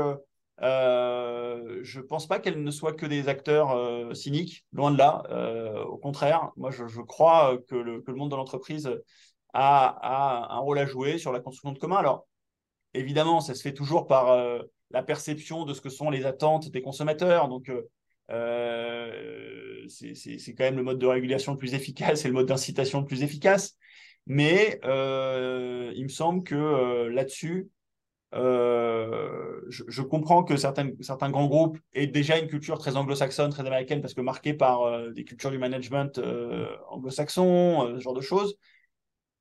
euh, je ne pense pas qu'elles ne soient que des acteurs euh, cyniques, loin de là. Euh, au contraire, moi, je, crois que le, monde de l'entreprise a, un rôle à jouer sur la construction de commun. Alors, évidemment, ça se fait toujours par la perception de ce que sont les attentes des consommateurs. Donc, c'est quand même le mode de régulation le plus efficace et le mode d'incitation le plus efficace. Mais il me semble que là-dessus, euh, je, comprends que certains, grands groupes aient déjà une culture très anglo-saxonne, très américaine, parce que marquée par euh, des cultures du management euh, anglo-saxon, ce genre de choses.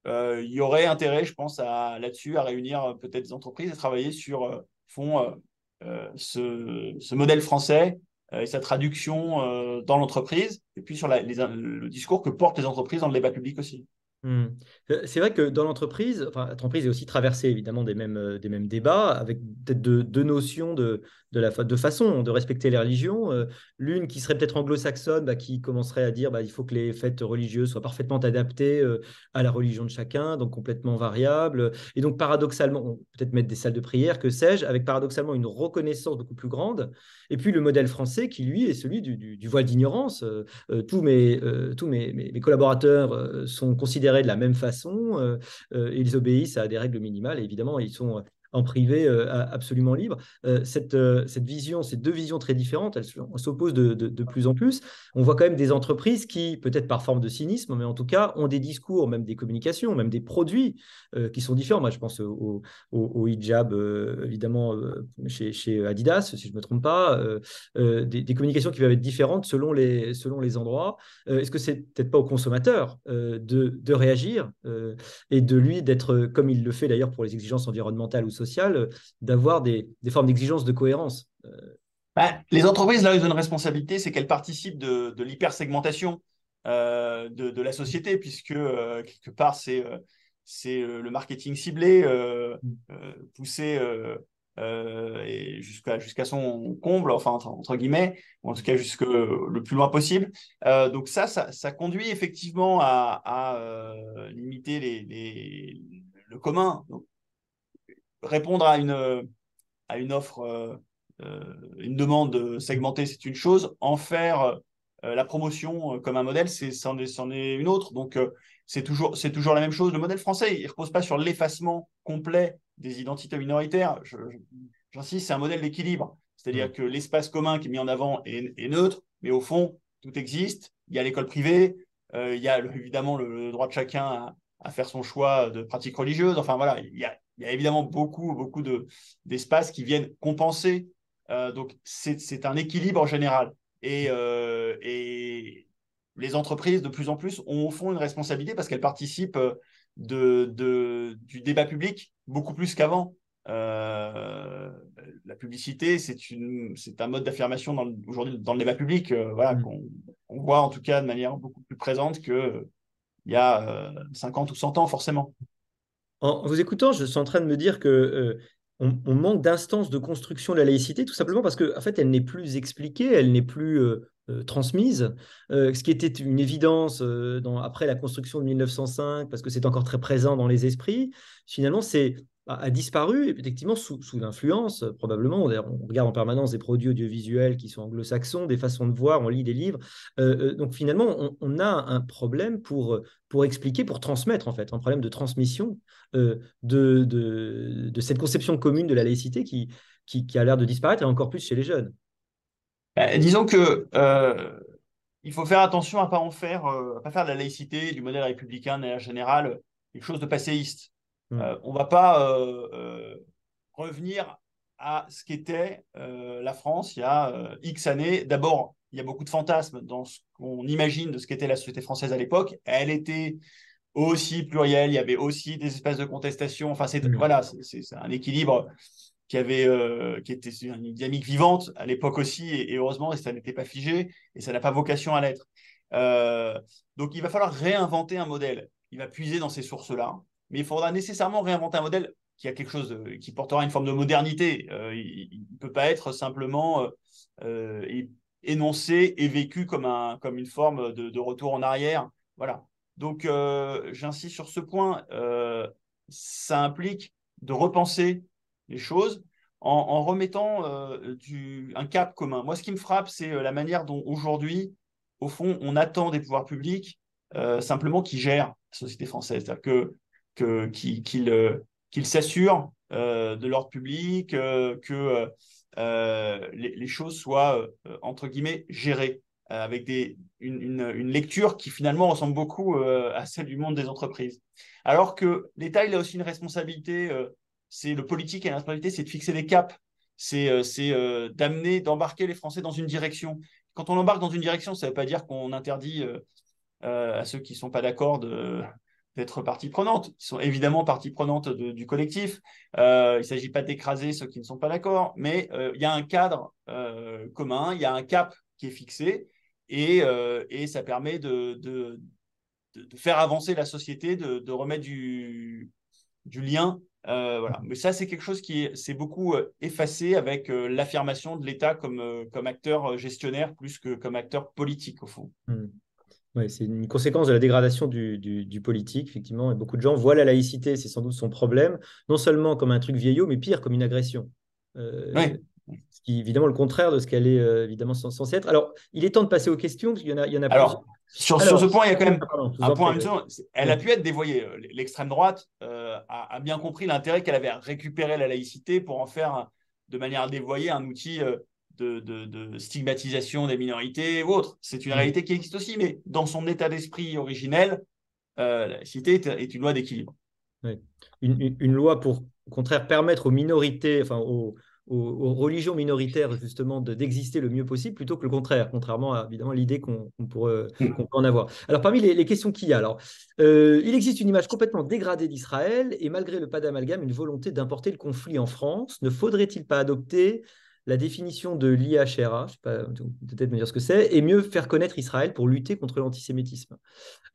Il y aurait intérêt, je pense, là-dessus, à réunir peut-être des entreprises et travailler sur fond ce, modèle français et sa traduction dans l'entreprise, et puis sur le discours que portent les entreprises dans le débat public aussi. Euh, c'est vrai que dans l'entreprise, l'entreprise est aussi traversée évidemment des mêmes, euh, des mêmes débats, avec peut-être deux, notions de, de, la, façon de respecter les religions. Euh, l'une qui serait peut-être anglo-saxonne, bah, qui commencerait à dire bah, il faut que les fêtes religieuses soient parfaitement adaptées à la religion de chacun, donc complètement variables. Et donc paradoxalement, peut-être mettre des salles de prière, que sais-je, avec paradoxalement une reconnaissance beaucoup plus grande. Et puis le modèle français qui, lui, est celui du, voile d'ignorance. tous mes, tous mes, collaborateurs sont considérés de la même façon, euh, euh, ils obéissent à des règles minimales, évidemment, ils sont en privé euh, absolument libre. Euh, cette, euh, cette vision, ces deux visions très différentes, elles s'opposent de, de, plus en plus. On voit quand même des entreprises qui, peut-être par forme de cynisme, mais en tout cas, ont des discours, même des communications, même des produits qui sont différents. Moi, je pense au, hijab, évidemment, chez, Adidas, si je ne me trompe pas, des, des, communications qui peuvent être différentes selon les, selon les endroits. Est-ce que c'est peut-être pas au consommateur de, de réagir et de lui d'être, comme il le fait d'ailleurs pour les exigences environnementales ou sociales, euh, d'avoir des, formes d'exigence de cohérence. Euh, bah, les entreprises, là, ils ont une responsabilité, c'est qu'elles participent de, de l'hypersegmentation euh, de, la société, puisque quelque part, c'est c'est le marketing ciblé, poussé jusqu'à jusqu'à son comble, enfin entre, guillemets, ou en tout cas jusque le plus loin possible. donc ça, ça, conduit effectivement à, limiter les, le commun. Donc, répondre à une, à une offre, euh, euh, une demande segmentée, c'est une chose. En faire euh, la promotion comme un modèle, c'est, c'en, est, c'en est une autre. Donc, c'est toujours, c'est toujours la même chose. Le modèle français, il ne repose pas sur l'effacement complet des identités minoritaires. j'insiste, c'est un modèle d'équilibre. C'est-à-dire mmh. que l'espace commun qui est mis en avant est, neutre, mais au fond, tout existe. Il y a l'école privée, il y a évidemment le, droit de chacun à, à, faire son choix de pratique religieuse. Enfin voilà, il y a, il y a évidemment beaucoup, beaucoup d'espaces qui viennent compenser. Euh, donc, c'est un équilibre en général. Et, euh, et, les entreprises, de plus en plus, ont au fond une responsabilité parce qu'elles participent euh, de, de, du débat public beaucoup plus qu'avant. la publicité, c'est un mode d'affirmation aujourd'hui dans le débat public, voilà, mmh. qu'on on voit en tout cas de manière beaucoup plus présente qu'il y a 50 ou 100 ans, forcément. En vous écoutant, je suis en train de me dire que euh, on, manque d'instances de construction de la laïcité, tout simplement parce qu'en en fait, elle n'est plus expliquée, elle n'est plus euh, euh, transmise. ce qui était une évidence dans, après la construction de 1905, parce que c'est encore très présent dans les esprits, finalement, c'est a, disparu, effectivement, sous, l'influence, euh, probablement. On, regarde en permanence des produits audiovisuels qui sont anglo-saxons, des façons de voir, on lit des livres. Euh, euh, donc finalement, on, a un problème pour, pour expliquer, pour transmettre, en fait, un problème de transmission de, de, cette conception commune de la laïcité qui, qui, a l'air de disparaître, et encore plus chez les jeunes. Bah, disons que il faut faire attention à ne pas en faire, à pas faire de la laïcité, du modèle républicain de manière générale, quelque chose de passéiste. Mm. Euh, on ne va pas euh, euh, revenir à ce qu'était la France il y a X années. D'abord, il y a beaucoup de fantasmes dans ce qu'on imagine de ce qu'était la société française à l'époque. Elle était aussi plurielle, il y avait aussi des espaces de contestation. Enfin, c'est mm. voilà, c'est un équilibre qui avait qui était une dynamique vivante à l'époque aussi, et, heureusement, et ça n'était pas figé, et ça n'a pas vocation à l'être. donc, il va falloir réinventer un modèle. Il va puiser dans ces sources-là mais il faudra nécessairement réinventer un modèle qui a quelque chose qui portera une forme de modernité. il ne peut pas être simplement énoncé et vécu comme, un, comme une forme de, de retour en arrière. Voilà. Donc, j'insiste sur ce point. ça implique de repenser les choses en, remettant euh, un cap commun. Moi, ce qui me frappe, c'est euh, la manière dont aujourd'hui, au fond, on attend des pouvoirs publics euh, simplement qu'ils gèrent la société française, c'est-à-dire que, que, qu'ils, s'assurent de l'ordre public, que les, choses soient, entre guillemets, gérées avec une, lecture qui finalement ressemble beaucoup à celle du monde des entreprises. Alors que l'État, il a aussi une responsabilité c'est le politique et la responsabilité, c'est de fixer des caps, c'est euh, euh, d'amener, d'embarquer les Français dans une direction. Quand on embarque dans une direction, ça ne veut pas dire qu'on interdit euh, à ceux qui ne sont pas d'accord d'être partie prenante. Ils sont évidemment partie prenante du collectif. il ne s'agit pas d'écraser ceux qui ne sont pas d'accord, mais il y a un cadre commun, il y a un cap qui est fixé et, ça permet de, faire avancer la société, de, remettre du lien euh, voilà. Mais ça, c'est quelque chose qui s'est beaucoup euh, effacé avec euh, l'affirmation de l'État comme, comme acteur gestionnaire plus que comme acteur politique, au fond. Hmm. Ouais, c'est une conséquence de la dégradation du, du, politique, effectivement. Et beaucoup de gens voient la laïcité, c'est sans doute son problème, non seulement comme un truc vieillot, mais pire, comme une agression. Ce qui est évidemment le contraire de ce qu'elle est évidemment censée être. Alors, il est temps de passer aux questions, parce qu'il y en a, il y en a Alors, sur, ce point, il y a quand même un point. elle a pu être dévoyée. Euh, l'extrême droite euh, a, bien compris l'intérêt qu'elle avait à récupérer la laïcité pour en faire de manière dévoyée un outil euh, de, stigmatisation des minorités ou autre. C'est une mm. réalité qui existe aussi, mais dans son état d'esprit originel, la laïcité est, une loi d'équilibre. Une, une, loi pour, au contraire, permettre aux minorités, enfin aux, aux, religions minoritaires justement d'exister le mieux possible plutôt que le contraire, contrairement à évidemment l'idée qu'on pourrait mm. peut en avoir. Alors parmi les, questions qu'il y a, alors euh, il existe une image complètement dégradée d'Israël et malgré le pas d'amalgame, une volonté d'importer le conflit en France. Ne faudrait-il pas adopter la définition de l'IHRA, je sais pas, peut-être me dire ce que c'est, et mieux faire connaître Israël pour lutter contre l'antisémitisme?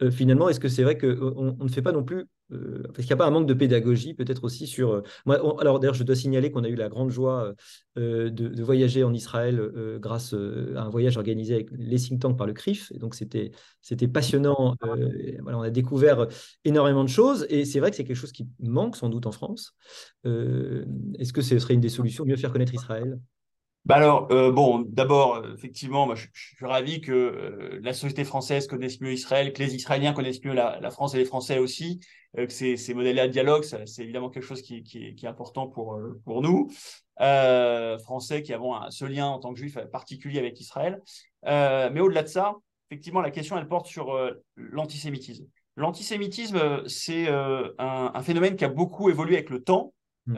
Euh, finalement, est-ce que c'est vrai qu'on euh, on ne fait pas non plus, euh, parce qu'il n'y a pas un manque de pédagogie, peut-être aussi sur. moi, alors d'ailleurs, je dois signaler qu'on a eu la grande joie de, voyager en Israël grâce à un voyage organisé avec les think tanks par le CRIF, donc c'était passionnant. on a découvert énormément de choses, et c'est vrai que c'est quelque chose qui manque sans doute en France. est-ce que ce serait une des solutions, mieux faire connaître Israël? Bah alors, euh, bon, d'abord, effectivement, je, suis ravi que euh, la société française connaisse mieux Israël, que les Israéliens connaissent mieux la, France et les Français aussi, euh, que ces, ces modèles-là de dialogue, c'est évidemment quelque chose qui, qui, est, important pour, pour nous, Français qui avons ce lien en tant que Juifs particulier avec Israël. mais au-delà de ça, effectivement, la question, elle porte sur l'antisémitisme. L'antisémitisme, c'est un, un, phénomène qui a beaucoup évolué avec le temps, mmh.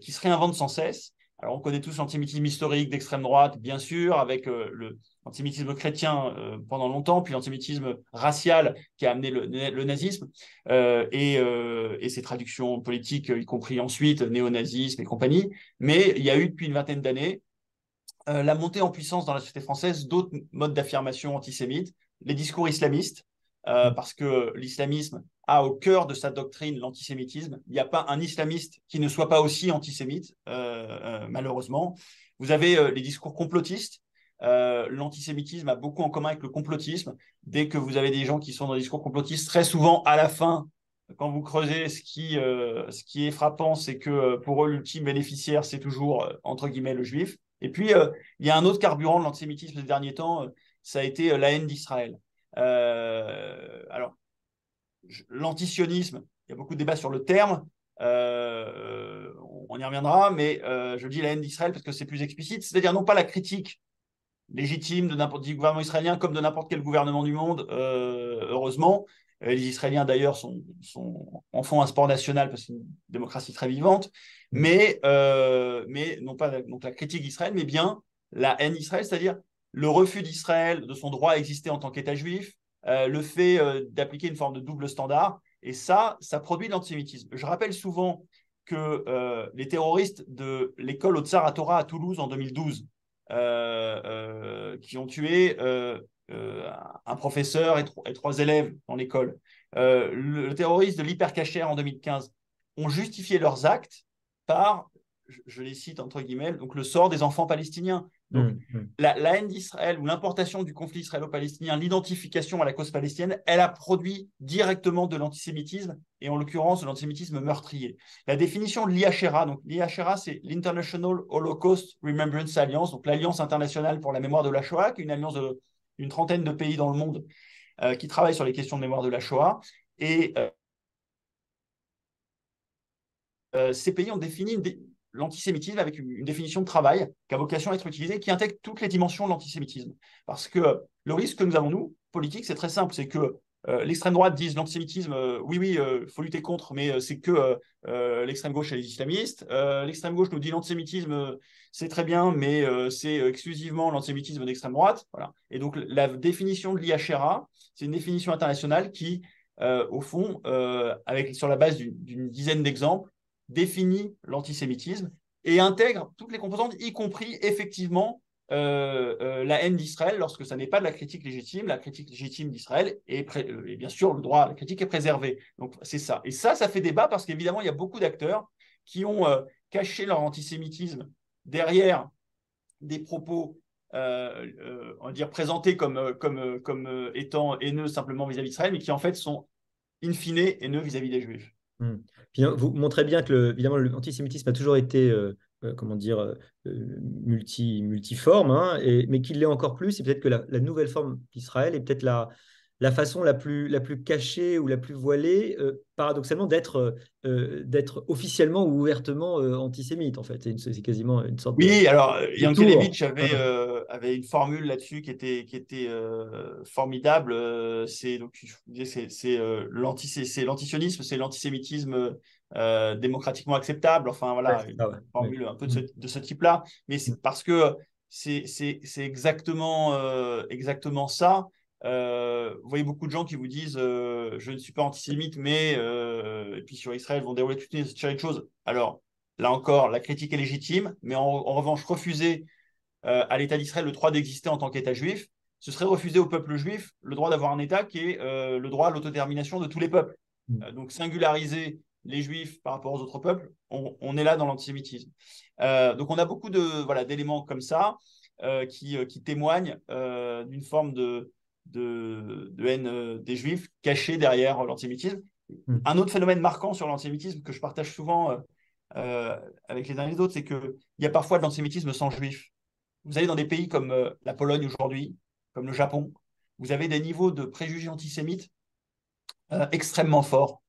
qui se réinvente sans cesse. Alors, on connaît tous l'antisémitisme historique d'extrême droite, bien sûr, avec euh, l'antisémitisme chrétien euh, pendant longtemps, puis l'antisémitisme racial qui a amené le, nazisme euh, et, ses traductions politiques, y compris ensuite néo-nazisme et compagnie. Mais il y a eu depuis une vingtaine d'années la montée en puissance dans la société française d'autres modes d'affirmation antisémites, les discours islamistes, parce que l'islamisme au cœur de sa doctrine l'antisémitisme. Il n'y a pas un islamiste qui ne soit pas aussi antisémite, euh, euh, malheureusement. Vous avez euh, les discours complotistes. L'antisémitisme a beaucoup en commun avec le complotisme. Dès que vous avez des gens qui sont dans des discours complotistes, très souvent, à la fin, quand vous creusez, ce qui, ce qui est frappant, c'est que pour eux, l'ultime bénéficiaire, c'est toujours, entre guillemets, le juif. Et puis, il y a un autre carburant de l'antisémitisme ces derniers temps, ça a été la haine d'Israël. alors, l'antisionisme, il y a beaucoup de débats sur le terme, euh, on y reviendra, mais euh, je dis la haine d'Israël parce que c'est plus explicite, c'est-à-dire non pas la critique légitime de n'importe quel gouvernement israélien comme de n'importe quel gouvernement du monde, euh, heureusement. Les Israéliens d'ailleurs sont, en font un sport national parce que c'est une démocratie très vivante, mais, mais non pas donc la critique d'Israël, mais bien la haine d'Israël, c'est-à-dire le refus d'Israël de son droit à exister en tant qu'État juif, euh, le fait euh, d'appliquer une forme de double standard. Et ça, ça produit l'antisémitisme. Je rappelle souvent que euh, les terroristes de l'école au Tsar à Torah à Toulouse en 2012, qui ont tué un professeur et, trois élèves dans l'école, le, terroriste de l'hypercacher en 2015, ont justifié leurs actes par, je, les cite entre guillemets, donc le sort des enfants palestiniens. Donc, mmh, mmh. la, haine d'Israël ou l'importation du conflit israélo-palestinien, l'identification à la cause palestinienne, elle a produit directement de l'antisémitisme et en l'occurrence de l'antisémitisme meurtrier. La définition de l'IHRA, donc l'IHRA, c'est l'International Holocaust Remembrance Alliance, donc l'Alliance internationale pour la mémoire de la Shoah, qui est une alliance d'une trentaine de pays dans le monde euh, qui travaillent sur les questions de mémoire de la Shoah. Et euh, euh, ces pays ont défini l'antisémitisme avec une, définition de travail qui a vocation à être utilisée, qui intègre toutes les dimensions de l'antisémitisme. Parce que le risque que nous avons, nous, politique, c'est très simple, c'est que euh, l'extrême droite dise l'antisémitisme, euh, oui, oui, il faut lutter contre, mais c'est que l'extrême gauche et les islamistes. l'extrême gauche nous dit l'antisémitisme, c'est très bien, mais c'est exclusivement l'antisémitisme d'extrême droite. Voilà. Et donc la définition de l'IHRA, c'est une définition internationale qui, au fond, avec, sur la base d'une dizaine d'exemples, définit l'antisémitisme et intègre toutes les composantes, y compris effectivement euh, euh, la haine d'Israël lorsque ça n'est pas de la critique légitime. La critique légitime d'Israël et, euh, et, bien sûr le droit à la critique est préservé. Donc c'est ça. Et ça, ça fait débat parce qu'évidemment il y a beaucoup d'acteurs qui ont caché leur antisémitisme derrière des propos, on va dire présentés comme comme comme étant haineux simplement vis-à-vis d'Israël, mais qui en fait sont in fine haineux vis-à-vis des Juifs. Hmm. Hein, vous montrez bien que, évidemment, l'antisémitisme a toujours été, euh, euh, comment dire, euh, multi, multiforme, hein, mais qu'il l'est encore plus. Et peut-être que la, nouvelle forme d'Israël est peut-être la, la façon la plus, la plus cachée ou la plus voilée, paradoxalement, d'être d'être officiellement ou ouvertement antisémite, en fait. C'est quasiment une sorte Oui, alors, Yankelevitch avait, avait une formule là-dessus qui était, qui était formidable. c'est l'antisionisme, c'est l'antisémitisme démocratiquement acceptable. Enfin, voilà, une formule un peu de ce, type-là. Mais c'est mm. parce que c'est exactement, exactement ça. Euh, vous voyez beaucoup de gens qui vous disent euh, je ne suis pas antisémite, mais euh, et puis sur Israël vont dérouler toute une série de choses. Alors là encore, la critique est légitime, mais en, revanche, refuser à l'État d'Israël le droit d'exister en tant qu'État juif, ce serait refuser au peuple juif le droit d'avoir un État qui est le droit à l'autodétermination de tous les peuples. Mm. donc singulariser les juifs par rapport aux autres peuples, on, est là dans l'antisémitisme. donc on a beaucoup de voilà d'éléments comme ça qui, qui témoignent d'une forme de de, haine euh, des juifs cachée derrière l'antisémitisme. Hmm. Un autre phénomène marquant sur l'antisémitisme que je partage souvent euh, euh, avec les uns et les autres, c'est qu'il y a parfois de l'antisémitisme sans juifs. Vous allez dans des pays comme la Pologne aujourd'hui, comme le Japon, vous avez des niveaux de préjugés antisémites extrêmement forts.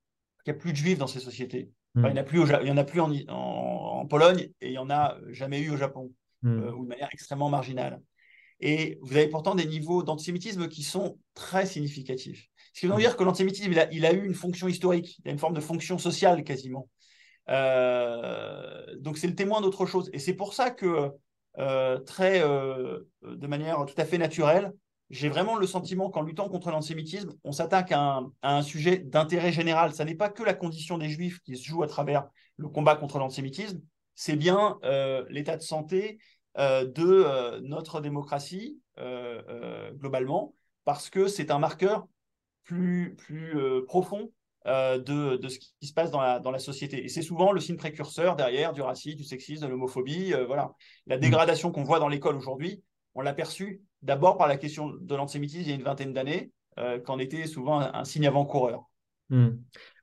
Il n'y a plus de juifs dans ces sociétés. Hmm. il n'y en a plus, il y en, a plus en, Pologne et il n'y en a jamais eu au Japon, hmm. ou de manière extrêmement marginale. Et vous avez pourtant des niveaux d'antisémitisme qui sont très significatifs. Ce qui veut dire que l'antisémitisme, il a, eu une fonction historique, il a une forme de fonction sociale quasiment. Euh, donc c'est le témoin d'autre chose. Et c'est pour ça que, euh, très, euh, de manière tout à fait naturelle, j'ai vraiment le sentiment qu'en luttant contre l'antisémitisme, on s'attaque à, un sujet d'intérêt général. Ça n'est pas que la condition des juifs qui se joue à travers le combat contre l'antisémitisme, c'est bien l'état de santé de euh, notre démocratie euh, globalement, parce que c'est un marqueur plus, plus profond de, de, ce qui se passe dans la, dans la société. Et c'est souvent le signe précurseur derrière du racisme, du sexisme, de l'homophobie. voilà. La mmh. dégradation qu'on voit dans l'école aujourd'hui, on l'a perçue d'abord par la question de l'antisémitisme il y a une vingtaine d'années, qu'en était souvent un signe avant-coureur. Hmm.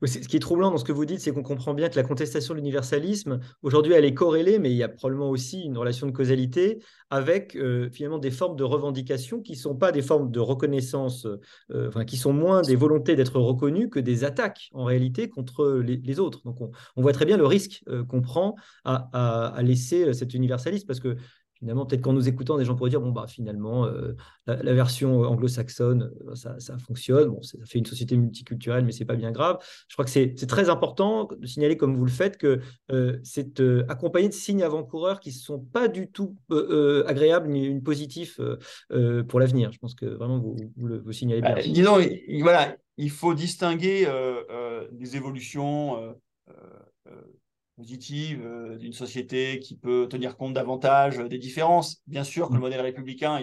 Ce qui est troublant dans ce que vous dites, c'est qu'on comprend bien que la contestation de l'universalisme, aujourd'hui, elle est corrélée, mais il y a probablement aussi une relation de causalité avec euh, finalement des formes de revendication qui ne sont pas des formes de reconnaissance, euh, enfin, qui sont moins des volontés d'être reconnues que des attaques en réalité contre les, autres. Donc on, voit très bien le risque euh, qu'on prend à, à, laisser cet universalisme, parce que finalement, peut-être qu'en nous écoutant, des gens pourraient dire bon, bah, finalement, euh, la, version anglo-saxonne, euh, ça, fonctionne. Bon, ça fait une société multiculturelle, mais c'est pas bien grave. Je crois que c'est très important de signaler, comme vous le faites, que euh, c'est accompagné de signes avant-coureurs qui ne sont pas du tout agréables ni positifs pour l'avenir. Je pense que vraiment, vous, vous le signalez bien. Bah, disons, voilà, il faut distinguer des évolutions positive d'une société qui peut tenir compte davantage des différences. Bien sûr que le mm. modèle républicain,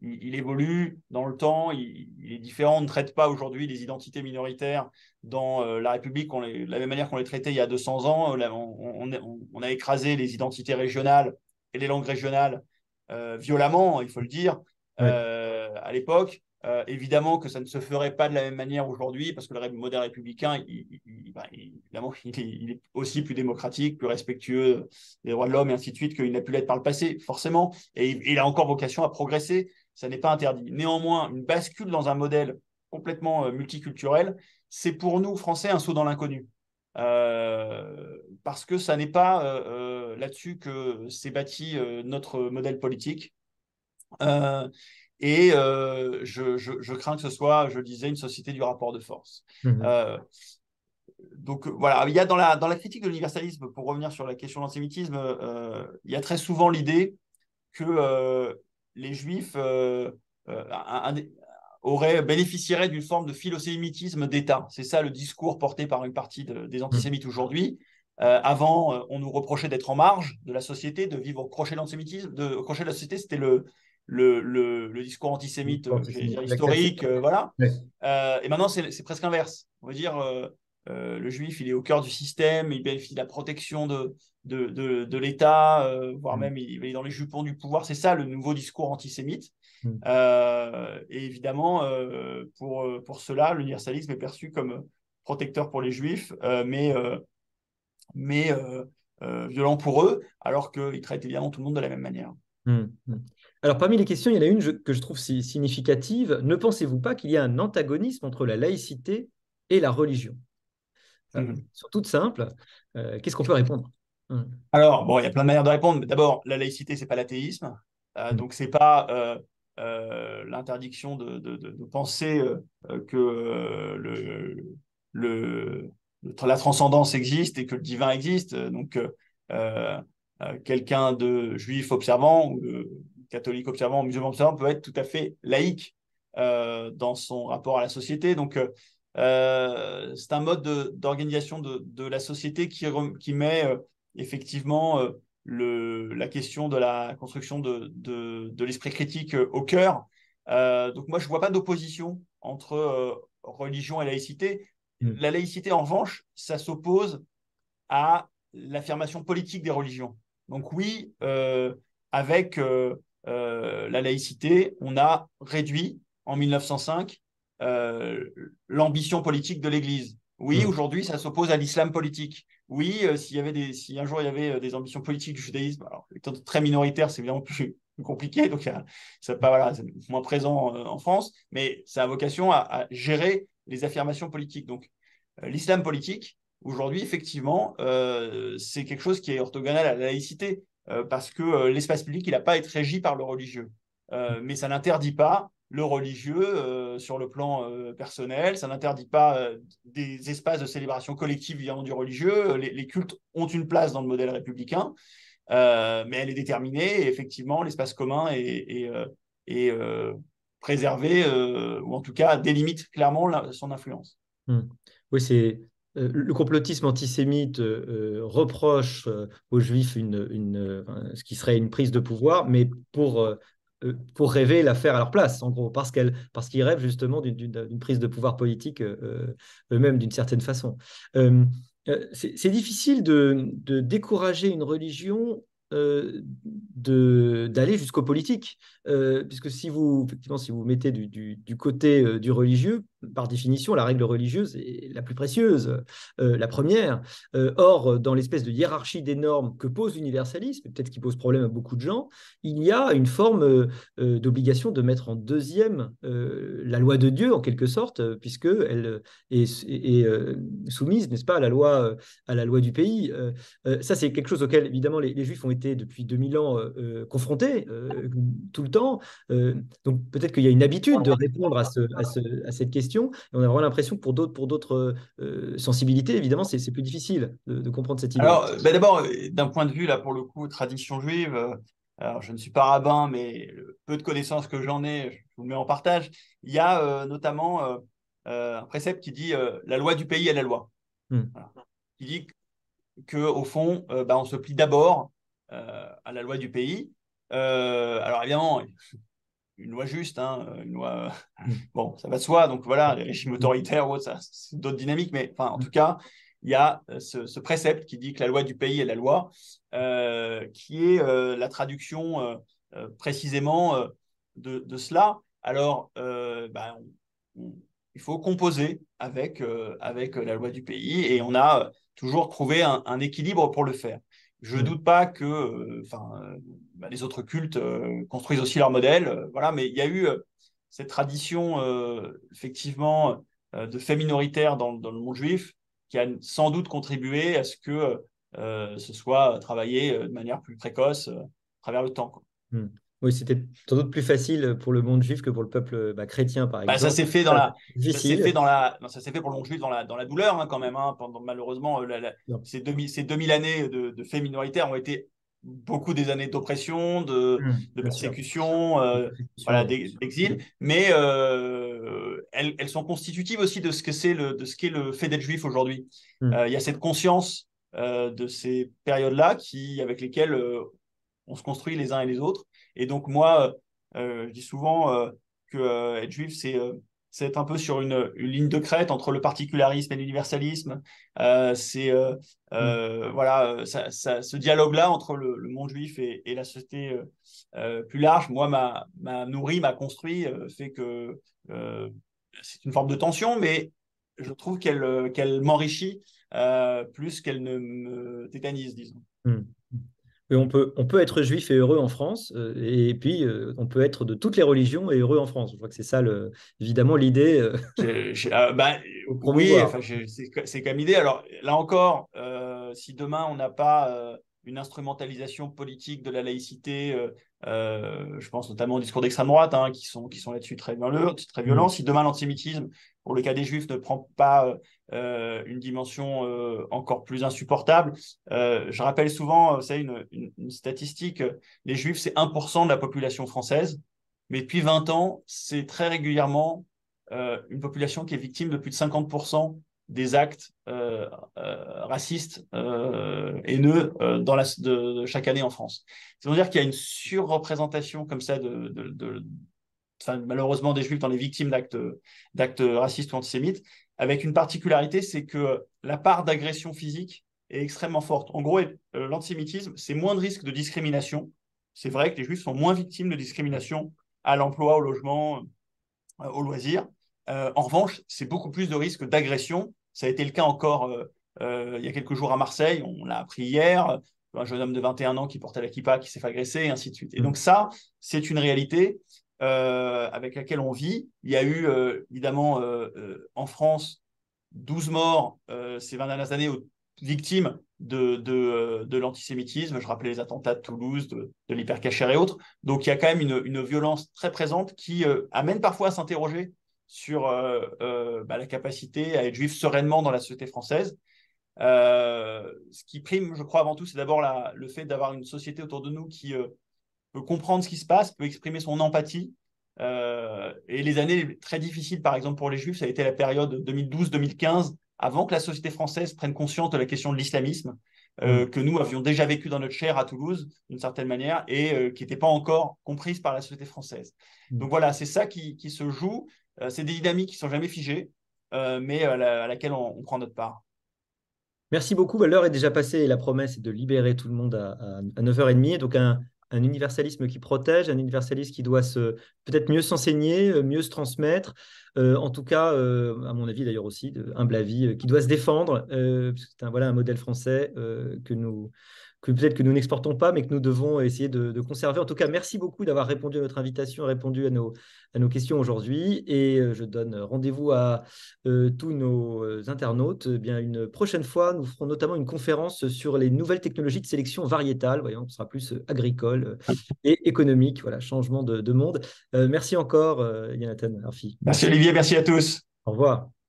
il, évolue dans le temps, il, est différent, on ne traite pas aujourd'hui les identités minoritaires dans la République de la même manière qu'on les traitait il y a 200 ans. On, a écrasé les identités régionales et les langues régionales violemment, il faut le dire, à l'époque. Euh, évidemment que ça ne se ferait pas de la même manière aujourd'hui, parce que le modèle républicain, bah, il, évidemment, il est, aussi plus démocratique, plus respectueux des droits de l'homme et ainsi de suite qu'il n'a pu l'être par le passé, forcément. Et il, a encore vocation à progresser, ça n'est pas interdit. Néanmoins, une bascule dans un modèle complètement euh, multiculturel, c'est pour nous, Français, un saut dans l'inconnu. Euh, parce que ça n'est pas là-dessus que s'est bâti notre modèle politique. Et euh, je, crains que ce soit, je disais, une société du rapport de force. Mhm. Euh, donc voilà, il y a dans la, dans la critique de l'universalisme, pour revenir sur la question de l'antisémitisme, euh, il y a très souvent l'idée que les juifs auraient, bénéficieraient d'une forme de philosémitisme d'État. C'est ça le discours porté par une partie des antisémites mhm. aujourd'hui. avant, on nous reprochait d'être en marge de la société, de vivre au crochet de l'antisémitisme. Au crochet de la société, c'était le, le, le, discours antisémite, euh, historique, euh, voilà. Euh, et maintenant, c'est presque inverse. On va dire, le juif, il est au cœur du système, il bénéficie de la protection de, de, de, l'État, voire mm. même il, est dans les jupons du pouvoir. C'est ça le nouveau discours antisémite. Mm. et évidemment, pour, pour cela, l'universalisme est perçu comme protecteur pour les juifs, mais, mais violent pour eux, alors qu'il traite évidemment tout le monde de la même manière. Mm. Alors, parmi les questions, il y en a une que je trouve significative. Ne pensez-vous pas qu'il y a un antagonisme entre la laïcité et la religion? Euh, mhm. Sur toute simple, euh, qu'est-ce qu'on peut répondre? Hmm. Alors, bon, il y a plein de manières de répondre. Mais d'abord, la laïcité, c'est pas l'athéisme. Euh, hmm. Donc, c'est pas l'interdiction de, penser que le, la transcendance existe et que le divin existe. Donc, quelqu'un de juif observant ou de catholique observant, musulman observant, peut être tout à fait laïque euh, dans son rapport à la société. Donc, c'est un mode d'organisation de, de, la société qui, qui met effectivement le, la question de la construction de, de l'esprit critique au cœur. donc, moi, je ne vois pas d'opposition entre religion et laïcité. Mm. La laïcité, en revanche, ça s'oppose à l'affirmation politique des religions. Donc oui, avec euh, la laïcité, on a réduit en 1905 euh, l'ambition politique de l'Église. Oui, mmh. aujourd'hui, ça s'oppose à l'islam politique. Oui, euh, s'il y avait des, si un jour il y avait des ambitions politiques du judaïsme, alors étant très minoritaire, c'est évidemment plus, compliqué, donc c'est pas voilà, moins présent en France, mais ça a vocation à, gérer les affirmations politiques. Donc, l'islam politique, aujourd'hui, effectivement, c'est quelque chose qui est orthogonal à la laïcité. Euh, parce que euh, l'espace public, il n'a pas à être régi par le religieux. Euh, mais ça n'interdit pas le religieux sur le plan personnel, ça n'interdit pas des espaces de célébration collective vivant du religieux. Les, cultes ont une place dans le modèle républicain, mais elle est déterminée et effectivement, l'espace commun est, préservé, ou en tout cas délimite clairement son influence. Hmm. Oui, c'est euh, le complotisme antisémite euh, euh, reproche aux juifs une, ce qui serait une prise de pouvoir, mais pour, pour rêver la faire à leur place, en gros, parce qu'ils rêvent justement d'une prise de pouvoir politique eux-mêmes d'une certaine façon. c'est difficile de, décourager une religion euh, d'aller jusqu'au politique. Euh, puisque si vous, effectivement, si vous mettez du, côté euh, du religieux, par définition, la règle religieuse est la plus précieuse, la première. or, dans l'espèce de hiérarchie des normes que pose l'universalisme, peut-être qui pose problème à beaucoup de gens, il y a une forme d'obligation de mettre en deuxième la loi de Dieu, en quelque sorte, puisqu'elle est, est, soumise, n'est-ce pas, à la loi, à la loi du pays. ça, c'est quelque chose auquel, évidemment, les, Juifs ont été depuis 2000 ans euh, euh, confrontés euh, tout le temps. donc peut-être qu'il y a une habitude de répondre à, cette question. Et on a vraiment l'impression que pour d'autres, pour d'autres sensibilités, évidemment, c'est, plus difficile de, comprendre cette idée. Alors, ben d'abord, d'un point de vue, là, pour le coup, tradition juive, alors je ne suis pas rabbin, mais peu de connaissances que j'en ai, je vous le mets en partage. Il y a notamment un précepte qui dit la loi du pays est la loi. Hmm. Qui dit qu'au fond, ben, on se plie d'abord euh, à la loi du pays. Euh, alors évidemment, une loi juste, hein, une loi. Bon, ça va de soi. Donc voilà, les régimes autoritaires ou c'est d'autres dynamiques. Mais enfin, en tout cas, il y a ce, précepte qui dit que la loi du pays est la loi, qui est la traduction précisément de, cela. Alors, bah, il faut composer avec, avec la loi du pays et on a toujours trouvé un équilibre pour le faire. Je ne mm. doute pas que euh, enfin, euh, bah, les autres cultes euh, construisent aussi leur modèle, voilà, mais il y a eu cette tradition, effectivement, de fait minoritaire dans, le monde juif qui a sans doute contribué à ce que ce soit travaillé de manière plus précoce à travers le temps. Quoi. Oui, c'était sans doute plus facile pour le monde juif que pour le peuple bah, chrétien, par exemple. Bah, ça s'est fait dans la, ça s'est fait dans la, ça s'est fait pour le monde juif dans la, dans la douleur hein, quand même. Hein, pendant malheureusement euh, ces 2000, ces 2000 années de, de, faits minoritaires ont été beaucoup des années d'oppression, de, mmh, de persécution, euh, voilà, d'exil, mais euh, elles, elles, sont constitutives aussi de ce que c'est le, de ce qu'est le fait d'être juif aujourd'hui. Mmh. il y a cette conscience de ces périodes-là qui, avec lesquelles on se construit les uns et les autres. Et donc, moi, euh, je dis souvent euh, que euh, être juif, c'est c'est être un peu sur une, une, ligne de crête entre le particularisme et l'universalisme. c'est mm. voilà, ça, ce dialogue-là entre le, monde juif et, la société plus large, moi, m'a, m'a nourri, m'a construit, fait que c'est une forme de tension, mais je trouve qu'elle, qu'elle m'enrichit plus qu'elle ne me tétanise, disons. Mm on peut, on peut être juif et heureux en France, euh, et puis euh, on peut être de toutes les religions et heureux en France. Je crois que c'est ça, le, évidemment, l'idée. Euh, ah, bah, oui, c'est comme idée. Alors là encore, si demain on n'a pas une instrumentalisation politique de la laïcité, je pense notamment au discours d'extrême droite, hein, qui sont, qui sont là-dessus très, très violents, mmh. si demain l'antisémitisme, pour le cas des juifs, ne prend pas euh, une dimension euh, encore plus insupportable. Euh, je rappelle souvent, c'est une, une, statistique, les juifs, c'est 1% de la population française, mais depuis 20 ans, c'est très régulièrement une population qui est victime de plus de 50% des actes racistes, haineux dans la, de, chaque année en France. C'est-à-dire qu'il y a une surreprésentation comme ça de, malheureusement des juifs dans les victimes d'actes racistes ou antisémites avec une particularité, c'est que la part d'agression physique est extrêmement forte. En gros, euh, l'antisémitisme, c'est moins de risques de discrimination. C'est vrai que les juifs sont moins victimes de discrimination à l'emploi, au logement, euh, au loisir. Euh, en revanche, c'est beaucoup plus de risques d'agression. Ça a été le cas encore il y a quelques jours à Marseille, on l'a appris hier, un jeune homme de 21 ans qui portait la kippa, qui s'est fait agresser, et ainsi de suite. Et donc ça, c'est une réalité. Euh, avec laquelle on vit. Il y a eu euh, évidemment euh, en France 12 morts ces 20 dernières années victimes de, de, l'antisémitisme. Je rappelais les attentats de Toulouse, de, de l'hypercachère et autres. Donc il y a quand même une, une violence très présente qui amène parfois à s'interroger sur bah, la capacité à être juif sereinement dans la société française. ce qui prime, je crois, avant tout, c'est d'abord le fait d'avoir une société autour de nous qui peut comprendre ce qui se passe, peut exprimer son empathie. Euh, et les années très difficiles, par exemple, pour les Juifs, ça a été la période 2012-2015, avant que la société française prenne conscience de la question de l'islamisme, euh, mm. que nous avions déjà vécu dans notre chair à Toulouse, d'une certaine manière, et euh, qui n'était pas encore comprise par la société française. Mm. Donc voilà, c'est ça qui, se joue. C'est des dynamiques qui sont jamais figées, mais à, laquelle on, prend notre part. Merci beaucoup. L'heure est déjà passée et la promesse est de libérer tout le monde à, à 9h30. Donc un, un universalisme qui protège, un universalisme qui doit peut-être mieux s'enseigner, euh, mieux se transmettre, euh, en tout cas, euh, à mon avis d'ailleurs aussi, humble avis, qui doit se défendre, c'est un, voilà un modèle français que nous que peut-être que nous n'exportons pas, mais que nous devons essayer de, conserver. En tout cas, merci beaucoup d'avoir répondu à notre invitation, répondu à nos, à nos questions aujourd'hui. Et euh, je donne rendez-vous à euh, tous nos euh, internautes. Eh bien, une prochaine fois, nous ferons notamment une conférence sur les nouvelles technologies de sélection variétale. Voyons, ce sera plus agricole et économique. Voilà, changement de, de monde. merci encore, Yanathan Arfi. Merci Olivier, merci à tous. Au revoir.